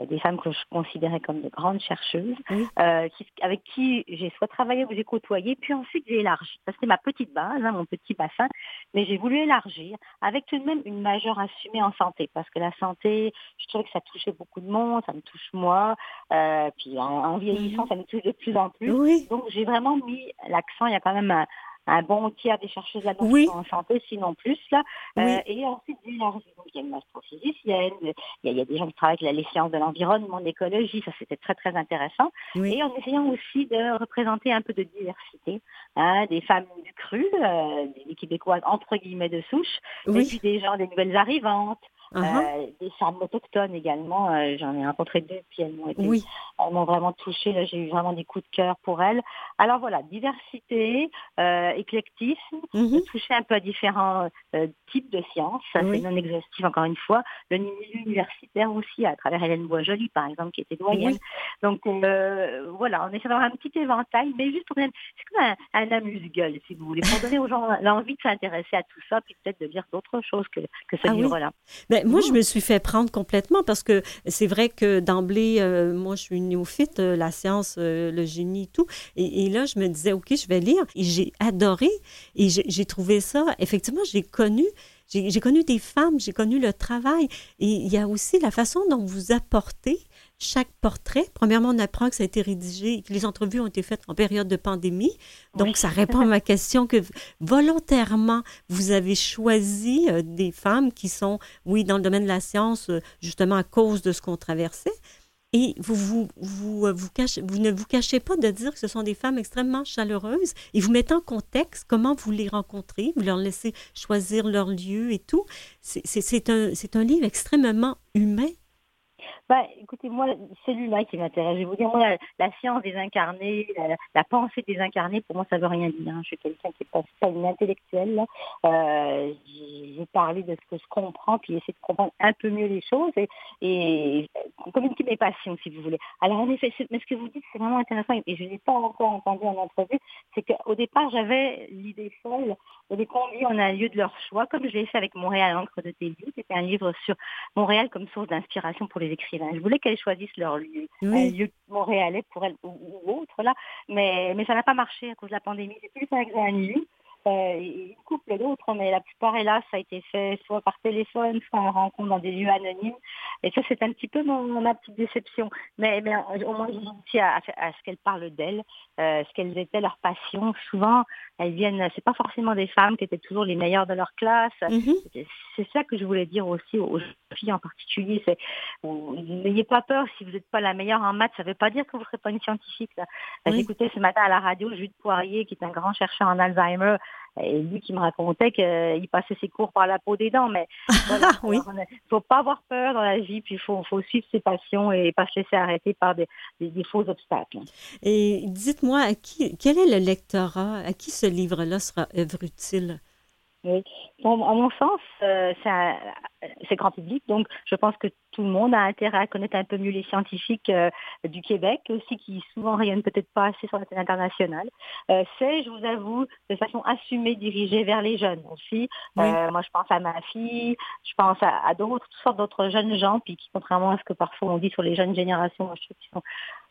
des femmes que je considérais comme de grandes chercheuses, euh, avec qui j'ai soit travaillé ou j'ai côtoyé, puis ensuite j'ai élargi. Ça c'était ma petite base, hein, mon petit bassin, mais j'ai voulu élargir avec tout de même une majeure assumée en santé, parce que la santé, je trouvais que ça touchait beaucoup de monde, ça me touche moi, euh, puis en, vieillissant, mhm. ça me touche de plus en plus. Donc j'ai vraiment mis l'accent, il y a quand même un, un bon tiers des chercheuses là oui. en santé, sinon plus. Là. Euh, et ensuite, il y a une astrophysicienne, il y, a, il y a des gens qui travaillent avec les sciences de l'environnement, l'écologie, ça c'était très très intéressant. Et en essayant aussi de représenter un peu de diversité, hein, des femmes du cru, euh, des Québécoises entre guillemets de souche, et puis des gens, des nouvelles arrivantes, Uh-huh. Euh, des femmes autochtones également. Euh, j'en ai rencontré deux, puis elles m'ont oui. elles m'ont vraiment touchée. Là, j'ai eu vraiment des coups de cœur pour elles. Alors voilà, diversité, euh, éclectisme, mm-hmm. toucher un peu à différents types de sciences. Ça, c'est non exhaustif encore une fois. Le milieu universitaire aussi, à travers Hélène Boisjoli, par exemple, qui était doyenne. Donc voilà, on essaie d'avoir un petit éventail, mais juste pour c'est comme un, un amuse-gueule, si vous voulez, pour donner aux gens l'envie de s'intéresser à tout ça, puis peut-être de lire d'autres choses que, que ce ah livre-là. Ben, moi, je me suis fait prendre complètement parce que c'est vrai que d'emblée, euh, moi, je suis néophyte, euh, la science, euh, le génie, tout. Et, là, je me disais, OK, je vais lire. Et j'ai adoré. Et j'ai trouvé ça, effectivement, j'ai connu. J'ai connu des femmes, j'ai connu le travail. Et il y a aussi la façon dont vous apportez chaque portrait. Premièrement, on apprend que ça a été rédigé et que les entrevues ont été faites en période de pandémie. Donc, ça répond à ma question que volontairement, vous avez choisi euh, des femmes qui sont, oui, dans le domaine de la science, euh, justement à cause de ce qu'on traversait. Et vous, vous, vous, euh, vous, cachez, vous ne vous cachez pas de dire que ce sont des femmes extrêmement chaleureuses et vous mettez en contexte comment vous les rencontrez, vous leur laissez choisir leur lieu et tout. C'est un, un livre extrêmement humain bah, écoutez, moi, c'est l'humain qui m'intéresse. Je vais vous dire, moi, la, science désincarnée, la, la, pensée désincarnée, pour moi, ça veut rien dire. Hein. Je suis quelqu'un qui est pas, une intellectuelle. Euh, j'ai parlé de ce que je comprends, puis essayer de comprendre un peu mieux les choses et, et communiquer mes passions, si vous voulez. Alors, en effet, mais ce que vous dites, c'est vraiment intéressant et je n'ai pas encore entendu en entrevue, c'est qu'au départ, j'avais l'idée folle de les conduire en un lieu de leur choix, comme je l'ai fait avec Montréal, l'encre de tes C'était un livre sur Montréal comme source d'inspiration pour les écrivains je voulais qu'elles choisissent leur lieu, un lieu montréalais pour elles ou, autre là, mais, mais ça n'a pas marché à cause de la pandémie. J'ai pu faire un lieu. Il couple d'autres, mais la plupart, hélas, ça a été fait soit par téléphone, soit en rencontre dans des lieux anonymes. Et ça, c'est un petit peu mon, ma petite déception. Mais, mais au moins, je dis à, à, ce qu'elles parlent d'elles, euh, ce qu'elles étaient, leurs passions. Souvent, elles viennent, c'est pas forcément des femmes qui étaient toujours les meilleures de leur classe. Mm-hmm. C'est ça que je voulais dire aussi aux filles en particulier. C'est, n'ayez pas peur si vous n'êtes pas la meilleure en maths. Ça ne veut pas dire que vous ne serez pas une scientifique. J'écoutais ce matin à la radio Jules Poirier, qui est un grand chercheur en Alzheimer, et lui qui me racontait qu'il passait ses cours par la peau des dents. Mais voilà, oui. faut pas avoir peur dans la vie, puis il faut, faut, suivre ses passions et pas se laisser arrêter par des, des, faux obstacles. Et dites-moi, à qui, quel est le lectorat? À qui ce livre-là sera œuvre utile? Oui. Bon, à mon sens, euh, c'est grand public, donc je pense que tout le monde a intérêt à connaître un peu mieux les scientifiques euh, du Québec, aussi qui souvent rayonnent peut-être pas assez sur la scène internationale. Euh, c'est, je vous avoue, de façon assumée dirigée vers les jeunes aussi. moi, je pense à ma fille, je pense à, d'autres, toutes sortes d'autres jeunes gens, puis qui, contrairement à ce que parfois on dit sur les jeunes générations, je trouve qu'ils sont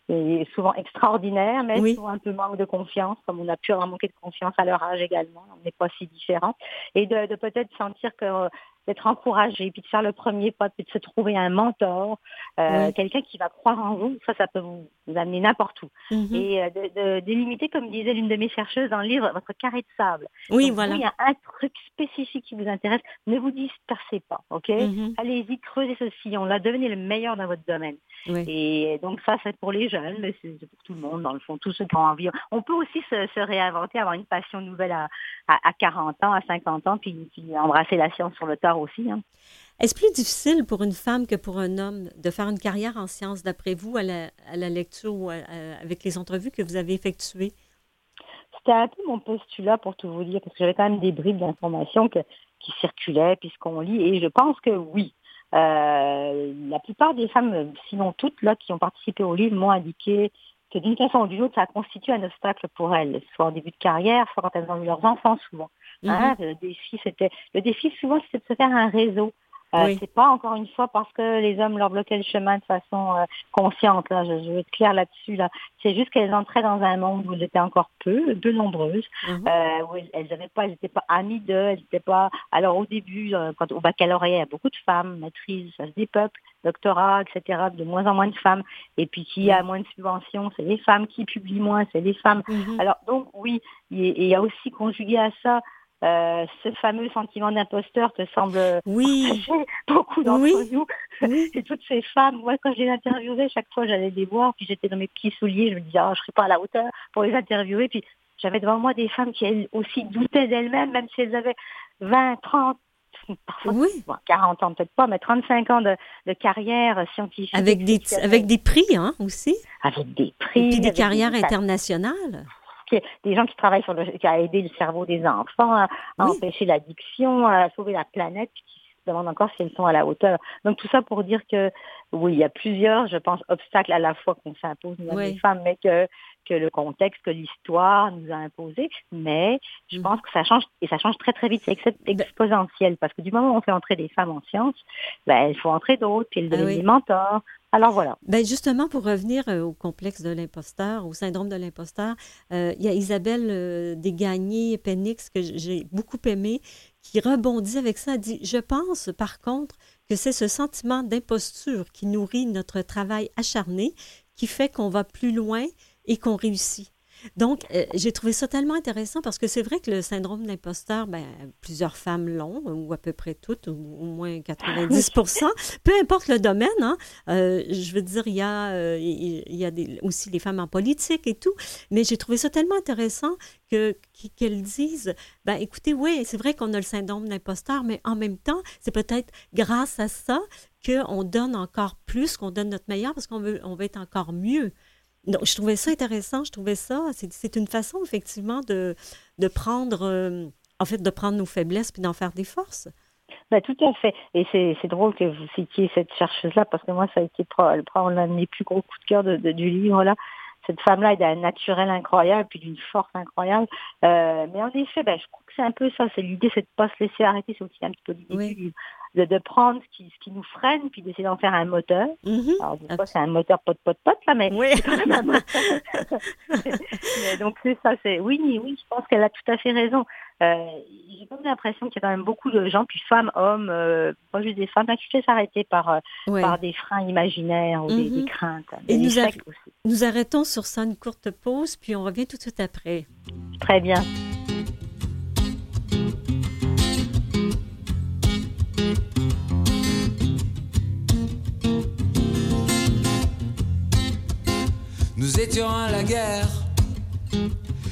c'est souvent extraordinaire, mais souvent un peu manque de confiance, comme on a pu avoir manqué de confiance à leur âge également. On n'est pas si différents. Et de, de peut-être sentir que d'être encouragé, puis de faire le premier pas, puis de se trouver un mentor, euh, quelqu'un qui va croire en vous, ça, ça peut vous, amener n'importe où. Mhm. Et euh, de, délimiter, comme disait l'une de mes chercheuses dans le livre, votre carré de sable. Oui, voilà. il y a un truc spécifique qui vous intéresse, ne vous dispersez pas, ok mhm. Allez-y, creusez ce sillon-là, devenez le meilleur dans votre domaine. Et donc ça, c'est pour les jeunes, mais c'est pour tout le monde, dans le fond, tous ceux qui ont envie. On peut aussi se, réinventer, avoir une passion nouvelle à, à, 40 ans, à 50 ans, puis, puis embrasser la science sur le tard aussi. Hein. Est-ce plus difficile pour une femme que pour un homme de faire une carrière en sciences, d'après vous, à la, à la lecture ou avec les entrevues que vous avez effectuées? C'était un peu mon postulat pour tout vous dire, parce que j'avais quand même des bribes d'informations qui circulaient, puisqu'on lit, et je pense que oui. Euh, la plupart des femmes, sinon toutes, là, qui ont participé au livre, m'ont indiqué que d'une façon ou d'une autre, ça constitue un obstacle pour elles, soit en début de carrière, soit quand elles ont eu leurs enfants souvent. Hein, mhm. le défi, c'était le défi souvent, c'était de se faire un réseau. Euh, C'est pas encore une fois parce que les hommes leur bloquaient le chemin de façon euh, consciente. Là, je, veux être claire là-dessus. Là, c'est juste qu'elles entraient dans un monde où elles étaient encore peu, peu nombreuses, mhm. euh, où elles n'avaient pas, elles n'étaient pas amies d'eux, elles n'étaient pas. Alors au début, euh, quand au baccalauréat, il y a beaucoup de femmes, maîtrises, ça se dépeuple, doctorat, etc. De moins en moins de femmes. Et puis qui a moins de subventions, c'est les femmes qui publient moins, c'est les femmes. Mhm. Alors donc oui, il y a aussi conjugué à ça euh, ce fameux sentiment d'imposteur te semble oui. beaucoup d'entre nous. Et toutes ces femmes, moi, quand je les interviewais, chaque fois, j'allais les voir, puis j'étais dans mes petits souliers, je me disais, oh, je serais pas à la hauteur pour les interviewer. Puis j'avais devant moi des femmes qui, elles aussi, doutaient d'elles-mêmes, même si elles avaient 20, 30, parfois 40 ans peut-être pas, mais 35 ans de, carrière scientifique. Avec des, avec des prix, hein, aussi. Avec des prix. Et puis des carrières internationales des gens qui travaillent sur le, qui a aidé le cerveau des enfants à, empêcher l'addiction, à sauver la planète, qui se demandent encore si elles sont à la hauteur. Donc tout ça pour dire que oui, il y a plusieurs, je pense, obstacles à la fois qu'on s'impose nous les femmes, mais que que le contexte, que l'histoire nous a imposé, mais je mm. pense que ça change, et ça change très très vite, c'est ben exponentiel, parce que du moment où on fait entrer des femmes en sciences, ben, il faut entrer d'autres, puis elles ah des mentors, alors voilà. Ben justement, pour revenir euh, au complexe de l'imposteur, au syndrome de l'imposteur, euh, il y a Isabelle euh, Desgagnés-Penix, que j'ai beaucoup aimé, qui rebondit avec ça, dit, je pense par contre que c'est ce sentiment d'imposture qui nourrit notre travail acharné, qui fait qu'on va plus loin et qu'on réussit. Donc, euh, j'ai trouvé ça tellement intéressant parce que c'est vrai que le syndrome d'imposteur, ben, plusieurs femmes l'ont, ou à peu près toutes, ou au moins 90% peu importe le domaine. Hein, euh, je veux dire, il y a, euh, il y a des, aussi les femmes en politique et tout, mais j'ai trouvé ça tellement intéressant que, qu'elles disent, ben, écoutez, oui, c'est vrai qu'on a le syndrome d'imposteur, mais en même temps, c'est peut-être grâce à ça qu'on donne encore plus, qu'on donne notre meilleur parce qu'on veut, on veut être encore mieux. Donc, je trouvais ça intéressant, je trouvais ça, c'est une façon effectivement de, de prendre, euh, en fait, de prendre nos faiblesses puis d'en faire des forces. Ben, tout à fait. Et c'est drôle que vous citiez cette chercheuse-là, parce que moi, ça a été l'un de mes plus gros coups de cœur de, du livre-là. Cette femme-là est d'un naturel incroyable, puis d'une force incroyable. Euh, mais en effet, ben, je crois que c'est un peu ça. C'est l'idée, c'est de ne pas se laisser arrêter. C'est aussi un petit peu l'idée du livre de, prendre ce qui, ce qui nous freine, puis d'essayer d'en faire un moteur. Mm-hmm. Alors, des fois, c'est un moteur pot-pot-pot, là, mais Oui. c'est quand même un moteur. Mais donc, c'est ça, c'est... Oui, oui, je pense qu'elle a tout à fait raison. Euh, j'ai comme l'impression qu'il y a quand même beaucoup de gens, puis femmes, hommes, euh, pas juste des femmes, là, qui se laissent arrêter par, euh, Ouais. par des freins imaginaires ou des, Mhm. des craintes. Et des nous aussi. Nous arrêtons sur ça une courte pause, puis on revient tout de suite après. Très bien. Nous étions à la guerre,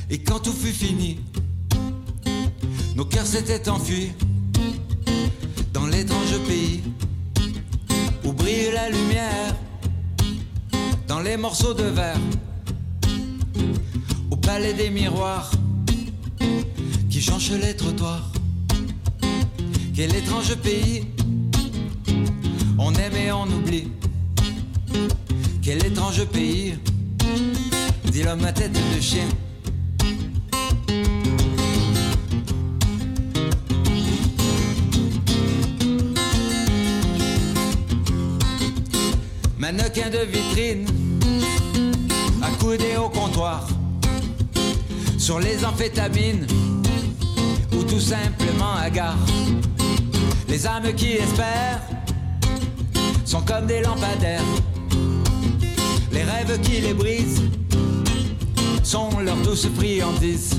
et quand tout fut fini, nos cœurs s'étaient enfuis dans l'étrange pays où brille la lumière dans les morceaux de verre, au palais des miroirs qui changent les trottoirs. Quel étrange pays, on aime et on oublie. Quel étrange pays, dit l'homme à tête de chien. Mannequin de vitrine, accoudé au comptoir, sur les amphétamines, ou tout simplement à gare. Les âmes qui espèrent sont comme des lampadaires. Qui les brisent sont leurs douces friandises.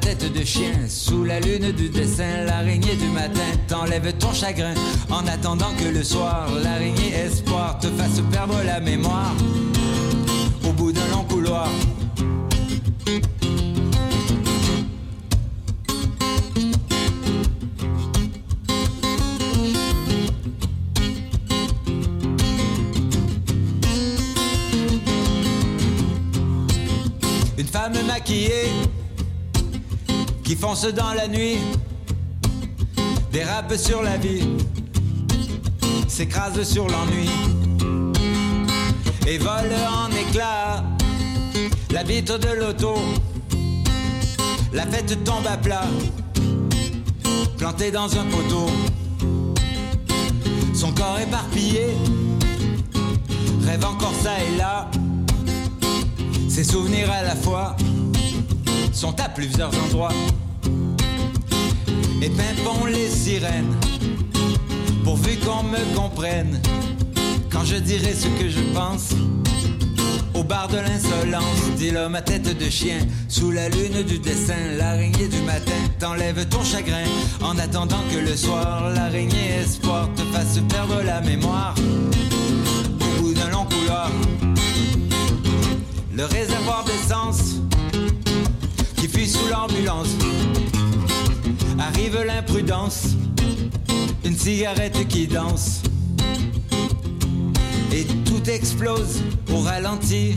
Tête de chien, sous la lune du dessin, l'araignée du matin t'enlève ton chagrin. En attendant que le soir, l'araignée espoir te fasse perdre la mémoire. Au bout d'un long couloir. Une femme maquillée qui fonce dans la nuit, dérape sur la vie, s'écrase sur l'ennui et vole en éclats la vitre de l'auto. La fête tombe à plat, plantée dans un poteau. Son corps éparpillé rêve encore ça et là. Ses souvenirs à la fois sont à plusieurs endroits. Et pimpons les sirènes, pourvu qu'on me comprenne. Quand je dirai ce que je pense, au bar de l'insolence, dit l'homme à tête de chien, sous la lune du dessin, l'araignée du matin t'enlève ton chagrin. En attendant que le soir, l'araignée espoir te fasse perdre la mémoire. Au bout d'un long couloir, le réservoir d'essence fuit sous l'ambulance. Arrive l'imprudence, une cigarette qui danse. Et tout explose au ralenti,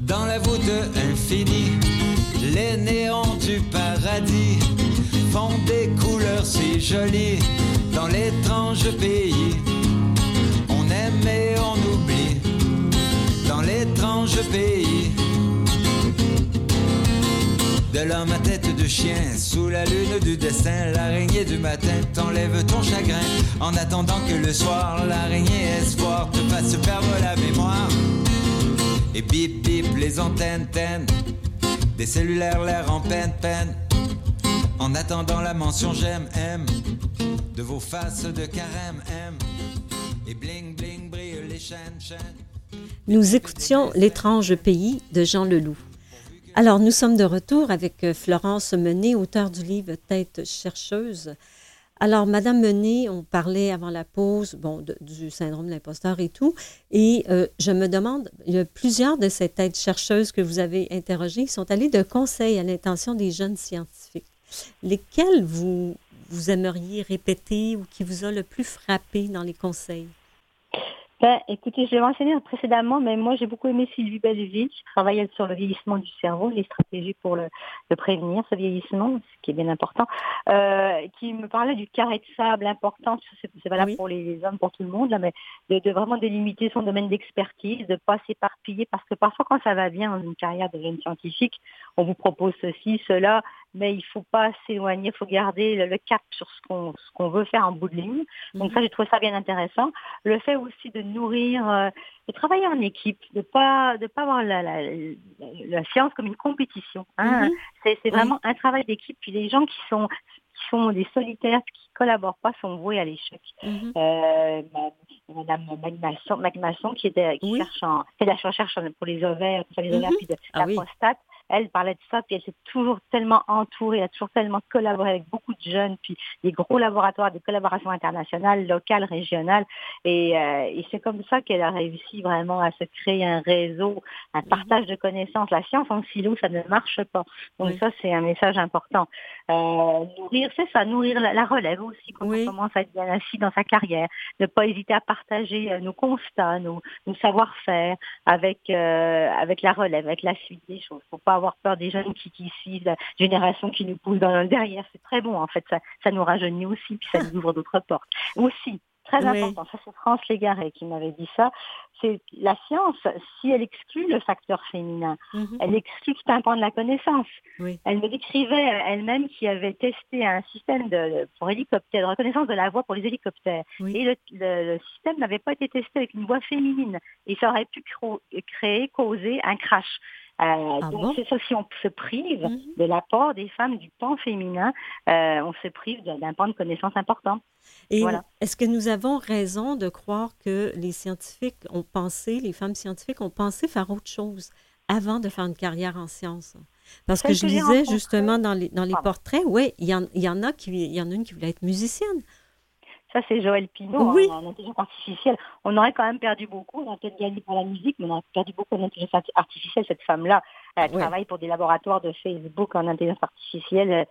dans la voûte infinie. Les néons du paradis font des couleurs si jolies dans l'étrange pays. On aime et on oublie dans l'étrange pays de l'homme à tête de chien sous la lune du dessin l'araignée du matin t'enlève ton chagrin. En attendant que le soir l'araignée espoir te fasse perdre la mémoire. Et bip bip les antennes tennent des cellulaires l'air en peine peine. En attendant la mention j'aime aime de vos faces de carême aime. Et bling bling brille les chaînes chaînes. Nous écoutions L'étrange pays de Jean Leloup. Alors, nous sommes de retour avec euh, Florence Menet, auteure du livre Tête chercheuse. Alors, Madame Menet, on parlait avant la pause bon, du syndrome de l'imposteur et tout. Et euh, je me demande, il y a plusieurs de ces têtes chercheuses que vous avez interrogées sont allées de conseils à l'intention des jeunes scientifiques. Lesquels vous, vous aimeriez répéter ou qui vous a le plus frappé dans les conseils? Ben, écoutez, je l'ai mentionné précédemment, mais moi j'ai beaucoup aimé Sylvie Belleville, qui travaille sur le vieillissement du cerveau, les stratégies pour le, prévenir, ce vieillissement, ce qui est bien important, euh, qui me parlait du carré de sable important, c'est valable pour les hommes, pour tout le monde, là, mais de, vraiment délimiter son domaine d'expertise, de ne pas s'éparpiller, parce que parfois quand ça va bien dans une carrière de jeune scientifique, on vous propose ceci, cela, mais il faut pas s'éloigner, il faut garder le, cap sur ce qu'on ce qu'on veut faire en bout de ligne. Donc mhm. ça, j'ai trouvé ça bien intéressant. Le fait aussi de nourrir, euh, de travailler en équipe, de pas de pas avoir la, la, la, science comme une compétition. Hein. Mhm. C'est vraiment un travail d'équipe. Puis les gens qui sont qui sont des solitaires, qui collaborent pas, sont voués à l'échec. Mhm. euh, Madame Magmasson, qui, était, qui cherche en, fait la recherche pour les ovaires, pour les ovaires, puis de, ah la prostate elle parlait de ça, puis elle s'est toujours tellement entourée, elle a toujours tellement collaboré avec beaucoup de jeunes, puis des gros laboratoires, des collaborations internationales, locales, régionales. Et, euh, et c'est comme ça qu'elle a réussi vraiment à se créer un réseau, un mhm. partage de connaissances. La science en silo, ça ne marche pas. Donc ça, c'est un message important. Euh, nourrir, c'est ça, nourrir la, relève aussi quand on commence à être bien assis dans sa carrière. Ne pas hésiter à partager euh, nos constats, nos, nos savoir-faire avec, euh, avec la relève, avec la suite des choses. Faut pas avoir peur des jeunes qui, qui suivent, la génération qui nous pousse dans, derrière. C'est très bon, en fait. Ça, ça nous rajeunit aussi, puis ça nous ouvre d'autres portes. Aussi, très important, ça c'est France Légaré qui m'avait dit ça, c'est la science, si elle exclut le facteur féminin, mhm. elle exclut tout un point de la connaissance. Elle me décrivait elle-même qui avait testé un système de, pour hélicoptère, de reconnaissance de la voix pour les hélicoptères. Et le, le système n'avait pas été testé avec une voix féminine. Et ça aurait pu créer, causer un crash. Euh, ah donc c'est ça, si on se prive mhm. de l'apport des femmes du pan féminin, euh, on se prive d'un pan de connaissance important. Et est-ce que nous avons raison de croire que les scientifiques ont pensé, les femmes scientifiques ont pensé faire autre chose avant de faire une carrière en sciences? Parce que je lisais justement dans les, dans les portraits, oui, il y, en, y en a qui, il y en a une qui voulait être musicienne. Ça, c'est Joël Pinot oui. en, intelligence artificielle. On aurait quand même perdu beaucoup. On a peut-être gagné par la musique, mais on aurait perdu beaucoup en intelligence artificielle. Cette femme-là, elle travaille pour des laboratoires de Facebook en intelligence artificielle.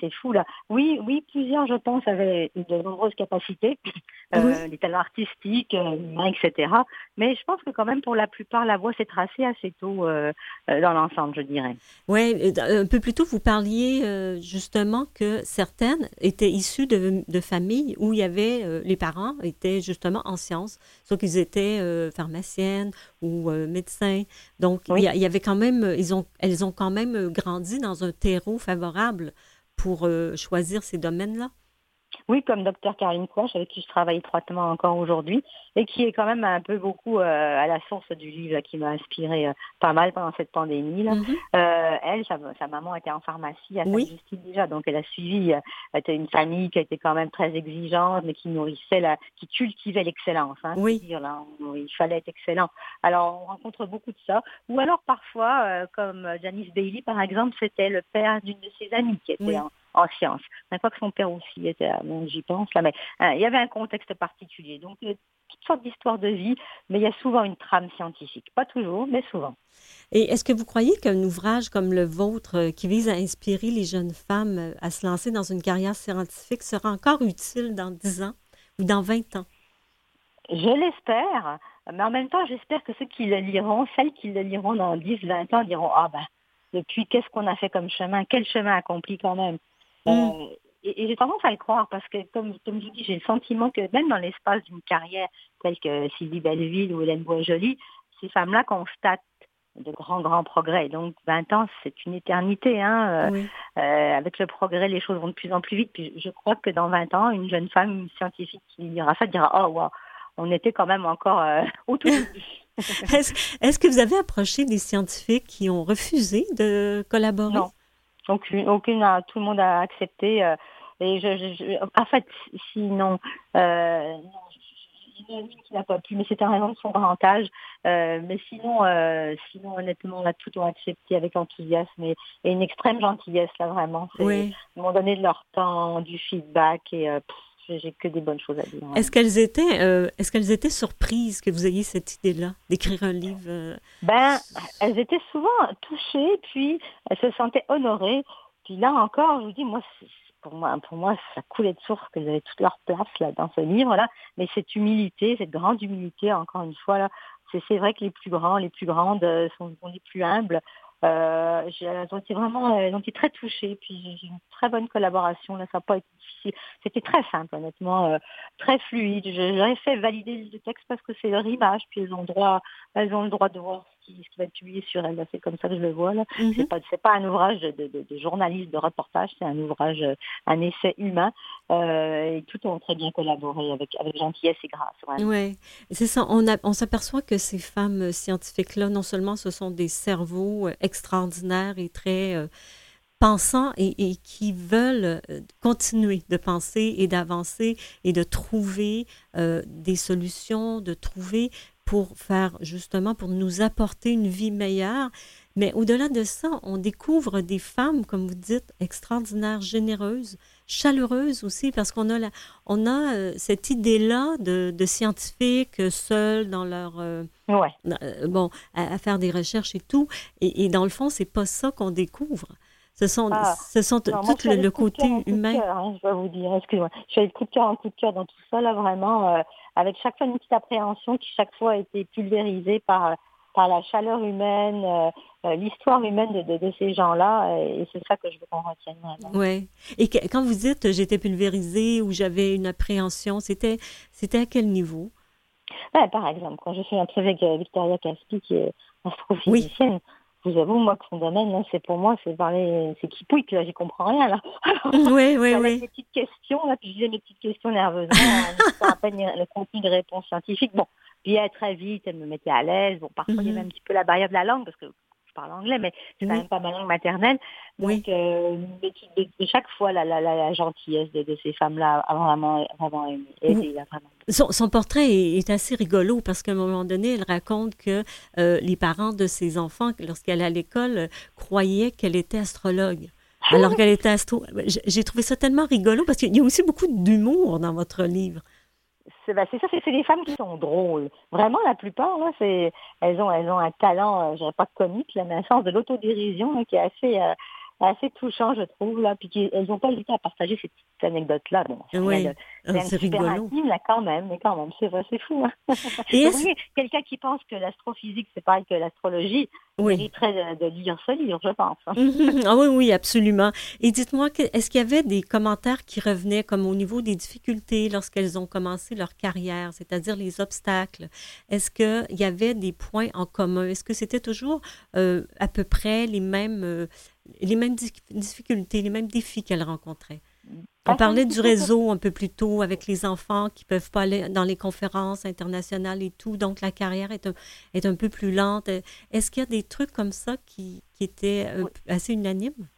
C'est fou, là. Oui, oui, plusieurs, je pense, avaient de nombreuses capacités, euh, des talents artistiques, euh, etc. Mais je pense que quand même, pour la plupart, la voie s'est tracée assez tôt euh, dans l'ensemble, je dirais. Oui, un peu plus tôt, vous parliez justement que certaines étaient issues de, de familles où il y avait, les parents étaient justement en sciences, soit qu'ils étaient pharmaciennes ou médecins. Donc, il, y, avait quand même ils ont, elles ont quand même euh, grandi dans un terreau favorable pour euh, choisir ces domaines-là. Oui, comme docteur Caroline Quash, avec qui je travaille étroitement encore aujourd'hui, et qui est quand même un peu beaucoup euh, à la source du livre qui m'a inspiré euh, pas mal pendant cette pandémie. Là. Mm-hmm. Euh, elle, sa, maman était en pharmacie à oui. déjà, donc elle a suivi, elle était une famille qui était quand même très exigeante, mais qui nourrissait, la, qui cultivait l'excellence. Hein, oui. Dire, là, il fallait être excellent. Alors, on rencontre beaucoup de ça. Ou alors parfois, comme Janice Bailey, par exemple, c'était le père d'une de ses amies qui était en en sciences. Je crois que son père aussi était, j'y pense, là, mais hein, il y avait un contexte particulier. Donc, euh, toutes sortes d'histoires de vie, mais il y a souvent une trame scientifique. Pas toujours, mais souvent. Et est-ce que vous croyez qu'un ouvrage comme le vôtre, euh, qui vise à inspirer les jeunes femmes euh, à se lancer dans une carrière scientifique, sera encore utile dans 10 ans ou dans 20 ans? Je l'espère, mais en même temps, j'espère que ceux qui le liront, celles qui le liront dans 10, 20 ans, diront Ah ben, depuis, qu'est-ce qu'on a fait comme chemin? Quel chemin accompli quand même Mm. Euh, et, j'ai tendance à le croire parce que, comme, comme je vous dis, j'ai le sentiment que même dans l'espace d'une carrière telle que Sylvie Belleville ou Hélène Boisjoli, ces femmes-là constatent de grands, grands progrès. Donc 20 ans, c'est une éternité. Hein. Euh, euh, avec le progrès, les choses vont de plus en plus vite. Puis je crois que dans 20 ans, une jeune femme scientifique qui lira ça dira « Oh, wow, on était quand même encore au tout début. Est-ce que vous avez approché des scientifiques qui ont refusé de collaborer? Non. Aucune, aucune tout le monde a accepté. Euh, et je, en fait, sinon, euh, il y en a une qui n'a pas pu, mais c'était en raison de son grand âge. Euh, mais sinon, euh, sinon, honnêtement, on a tout accepté avec enthousiasme et, une extrême gentillesse, là, vraiment. Ils m'ont donné de leur temps, du feedback et j'ai que des bonnes choses à dire. Est-ce qu'elles étaient, euh, est-ce qu'elles étaient surprises que vous ayez cette idée-là d'écrire un livre euh? Ben, elles étaient souvent touchées, puis elles se sentaient honorées. Puis là encore, je vous dis, moi, pour moi, pour moi, ça coulait de source qu'ils avaient toute leur place là dans ce livre-là. Mais cette humilité, cette grande humilité, encore une fois là, c'est vrai que les plus grands, les plus grandes euh, sont, sont les plus humbles. Euh, elles ont été vraiment, ont été très touchées. Puis j'ai une très bonne collaboration. Là, ça n'a pas été difficile. C'était très simple, honnêtement, euh, très fluide. J'aurais fait valider le texte parce que c'est leur image. Puis elles ont droit, elles ont le droit de voir ce qui, va être publié sur elles. C'est comme ça que je le vois. Là, c'est pas, c'est pas un ouvrage de, de, de, journaliste, de reportage. C'est un ouvrage, un essai humain. Euh, et tout ont très bien collaboré avec avec gentillesse et grâce. Ouais, ouais. c'est ça. On, on s'aperçoit que ces femmes scientifiques-là, non seulement ce sont des cerveaux extraordinaires et très euh, pensants et, qui veulent euh, continuer de penser et d'avancer et de trouver euh, des solutions, de trouver pour faire justement, pour nous apporter une vie meilleure. Mais au-delà de ça, on découvre des femmes, comme vous dites, extraordinaires, généreuses, chaleureuses aussi, parce qu'on a, la, on a cette idée-là de, de, scientifiques seuls dans leur Ouais. Euh, bon, à, faire des recherches et tout. Et, dans le fond, c'est pas ça qu'on découvre. Ce sont, ah. ce sont tout le, côté humain. Hein, je dois vous dire, excusez-moi. Je suis allée coup de cœur en coup de cœur dans tout ça, là, vraiment, euh, avec chaque fois une petite appréhension qui chaque fois a été pulvérisée par, par la chaleur humaine, euh, l'histoire humaine de, de, ces gens-là. Et c'est ça que je veux qu'on retienne. Oui. Et quand vous dites j'étais pulvérisée ou j'avais une appréhension, c'était à quel niveau? par exemple, quand je fais un truc avec euh, Victoria Caspi, qui est astrophysicienne, vous avoue, moi, que son domaine, c'est pour moi, c'est parler, c'est qui pouille, là, j'y comprends rien, là. oui, oui, oui. Des petites questions, là, puis je disais mes petites questions nerveusement, à peine le contenu de réponse scientifique. Bon, puis elle, très vite, elle me mettait à l'aise. Bon, parfois, il y avait mhm. un petit peu la barrière de la langue, parce que parle anglais, mais c'est quand même pas ma langue maternelle. Donc, euh, de, chaque fois, la, la, la gentillesse de, ces femmes-là a vraiment, vraiment aidé. Vraiment. Son, son, portrait est, assez rigolo parce qu'à un moment donné, elle raconte que euh, les parents de ses enfants, lorsqu'elle allait à l'école, croyaient qu'elle était astrologue. Alors qu'elle était astro. J'ai trouvé ça tellement rigolo parce qu'il y a aussi beaucoup d'humour dans votre livre c'est ça, c'est les femmes qui sont drôles. Vraiment, la plupart, elles ont un talent, euh, je dirais pas comique, mais un sens de l'autodérision qui est assez euh, assez touchant, je trouve, là, puis elles n'ont pas hésité à partager ces petites anecdotes-là. Bon, oui, ah, c'est rigolo. Intime, là, quand même, mais quand même, c'est vrai, c'est fou. Hein. Quelqu'un qui pense que l'astrophysique, c'est pareil que l'astrologie, oui. mériterait de, de, lire ce livre, je pense. Hein. ah oui, oui, absolument. Et dites-moi, est-ce qu'il y avait des commentaires qui revenaient comme au niveau des difficultés lorsqu'elles ont commencé leur carrière, c'est-à-dire les obstacles? Est-ce qu'il y avait des points en commun? Est-ce que c'était toujours euh, à peu près les mêmes... Euh, les mêmes difficultés, les mêmes défis qu'elle rencontrait. On parlait du réseau un peu plus tôt avec les enfants qui peuvent pas aller dans les conférences internationales et tout, donc la carrière est un, est un peu plus lente. Est-ce qu'il y a des trucs comme ça qui, qui étaient euh, assez unanimes?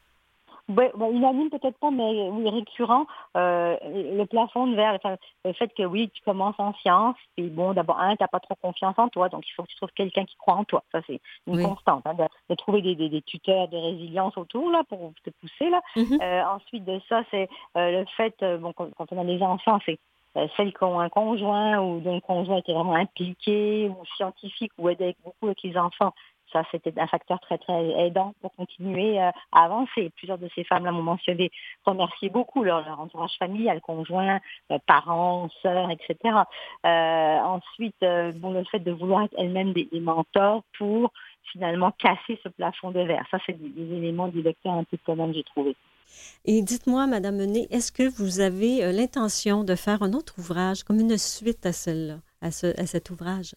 Ouais, bah, unanime peut-être pas, mais oui, récurrent. Euh, le plafond de verre, le fait que oui, tu commences en sciences, et bon, d'abord, un, tu n'as pas trop confiance en toi, donc il faut que tu trouves quelqu'un qui croit en toi. Ça, c'est une constante, hein, de, trouver des, des, tuteurs de résilience autour, là, pour te pousser, là. Mm-hmm. euh, ensuite de ça, c'est euh, le fait, bon, quand, quand, on a des enfants, c'est celles qui ont un conjoint ou dont le conjoint était vraiment impliqué ou scientifique ou aidait beaucoup avec les enfants, ça, c'était un facteur très, très aidant pour continuer euh, à avancer. Plusieurs de ces femmes-là m'ont mentionné, remercier beaucoup leur, entourage familial, conjoint, euh, parents, sœurs, etc. Euh, ensuite, bon, le fait de vouloir être elle-même des, mentors pour finalement casser ce plafond de verre. Ça, c'est des, éléments du lecteur un peu commun, j'ai trouvé. Et dites-moi, Madame Menet, est-ce que vous avez l'intention de faire un autre ouvrage comme une suite à, celle à, à cet ouvrage?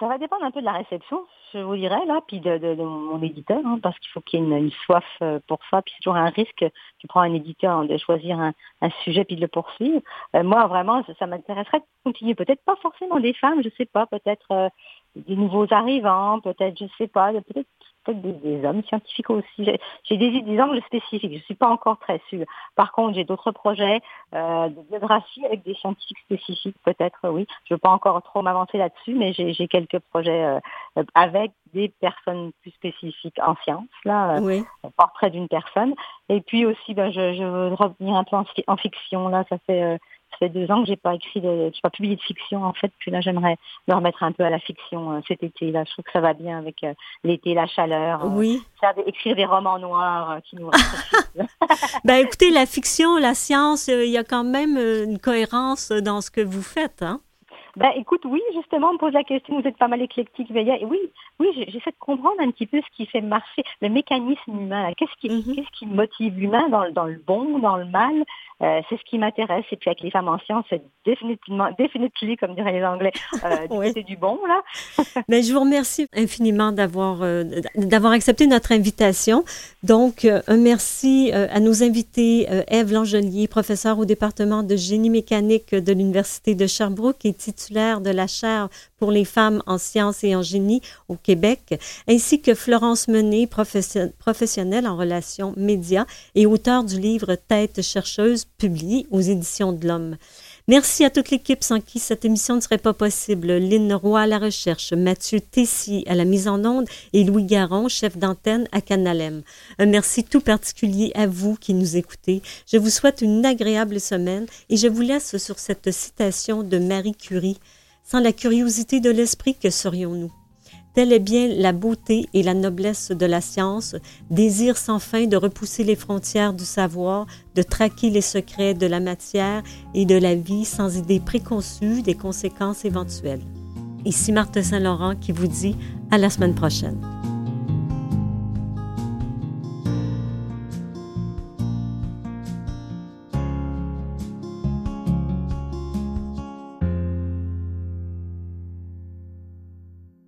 Ça va dépendre un peu de la réception, je vous dirais, là, puis de, de, mon éditeur, hein, parce qu'il faut qu'il y ait une, soif euh, pour ça, puis c'est toujours un risque, tu prends un éditeur hein, de choisir un, un, sujet puis de le poursuivre. Euh, moi, vraiment, ça, m'intéresserait de continuer, peut-être pas forcément des femmes, je sais pas, peut-être euh, des nouveaux arrivants, peut-être, je sais pas, peut-être peut-être des, hommes scientifiques aussi. J'ai des, des angles spécifiques, je ne suis pas encore très sûre. Par contre, j'ai d'autres projets euh, de biographie avec des scientifiques spécifiques, peut-être, oui. Je ne veux pas encore trop m'avancer là-dessus, mais j'ai quelques projets euh, avec des personnes plus spécifiques en sciences, là, euh, portrait d'une personne. Et puis aussi, ben, je, je veux revenir un peu en, fiction, là, ça fait... Euh, ça fait deux ans que j'ai pas écrit, de, j'ai pas publié de fiction en fait. Puis là, j'aimerais me remettre un peu à la fiction euh, cet été. Là, je trouve que ça va bien avec euh, l'été, la chaleur. oui. Faire écrire des romans noirs qui nous ben écoutez, la fiction, la science, il y a quand même une cohérence dans ce que vous faites, hein? Ben, écoute, oui, justement, on me pose la question, vous êtes pas mal éclectique, Et oui, oui, j'essaie de comprendre un petit peu ce qui fait marcher le mécanisme humain. Qu'est-ce qui, qu'est-ce qui motive l'humain dans, dans, le bon, dans le mal? Euh, C'est ce qui m'intéresse. Et puis avec les femmes en sciences, c'est définitivement, définitivement, comme diraient les Anglais, euh, du du bon, là. Mais je vous remercie infiniment d'avoir euh, d'avoir accepté notre invitation. Donc, euh, un merci à nos invités, Eve Langelier, professeure au département de génie mécanique de l'Université de Sherbrooke et titulaire de la chaire pour les femmes en sciences et en génie au Québec, ainsi que Florence Menet, professionnelle en relations médias et auteur du livre Tête chercheuse, publié aux éditions de l'Homme. Merci à toute l'équipe sans qui cette émission ne serait pas possible. Lynn Roy à la recherche, Mathieu Tessy à la mise en onde et Louis Garon, chef d'antenne à Canalem. Un merci tout particulier à vous qui nous écoutez. Je vous souhaite une agréable semaine et je vous laisse sur cette citation de Marie Curie. Sans la curiosité de l'esprit, que serions-nous? Telle est bien la beauté et la noblesse de la science, désir sans fin de repousser les frontières du savoir, de traquer les secrets de la matière et de la vie sans idée préconçue des conséquences éventuelles. Ici Marthe Saint-Laurent qui vous dit à la semaine prochaine.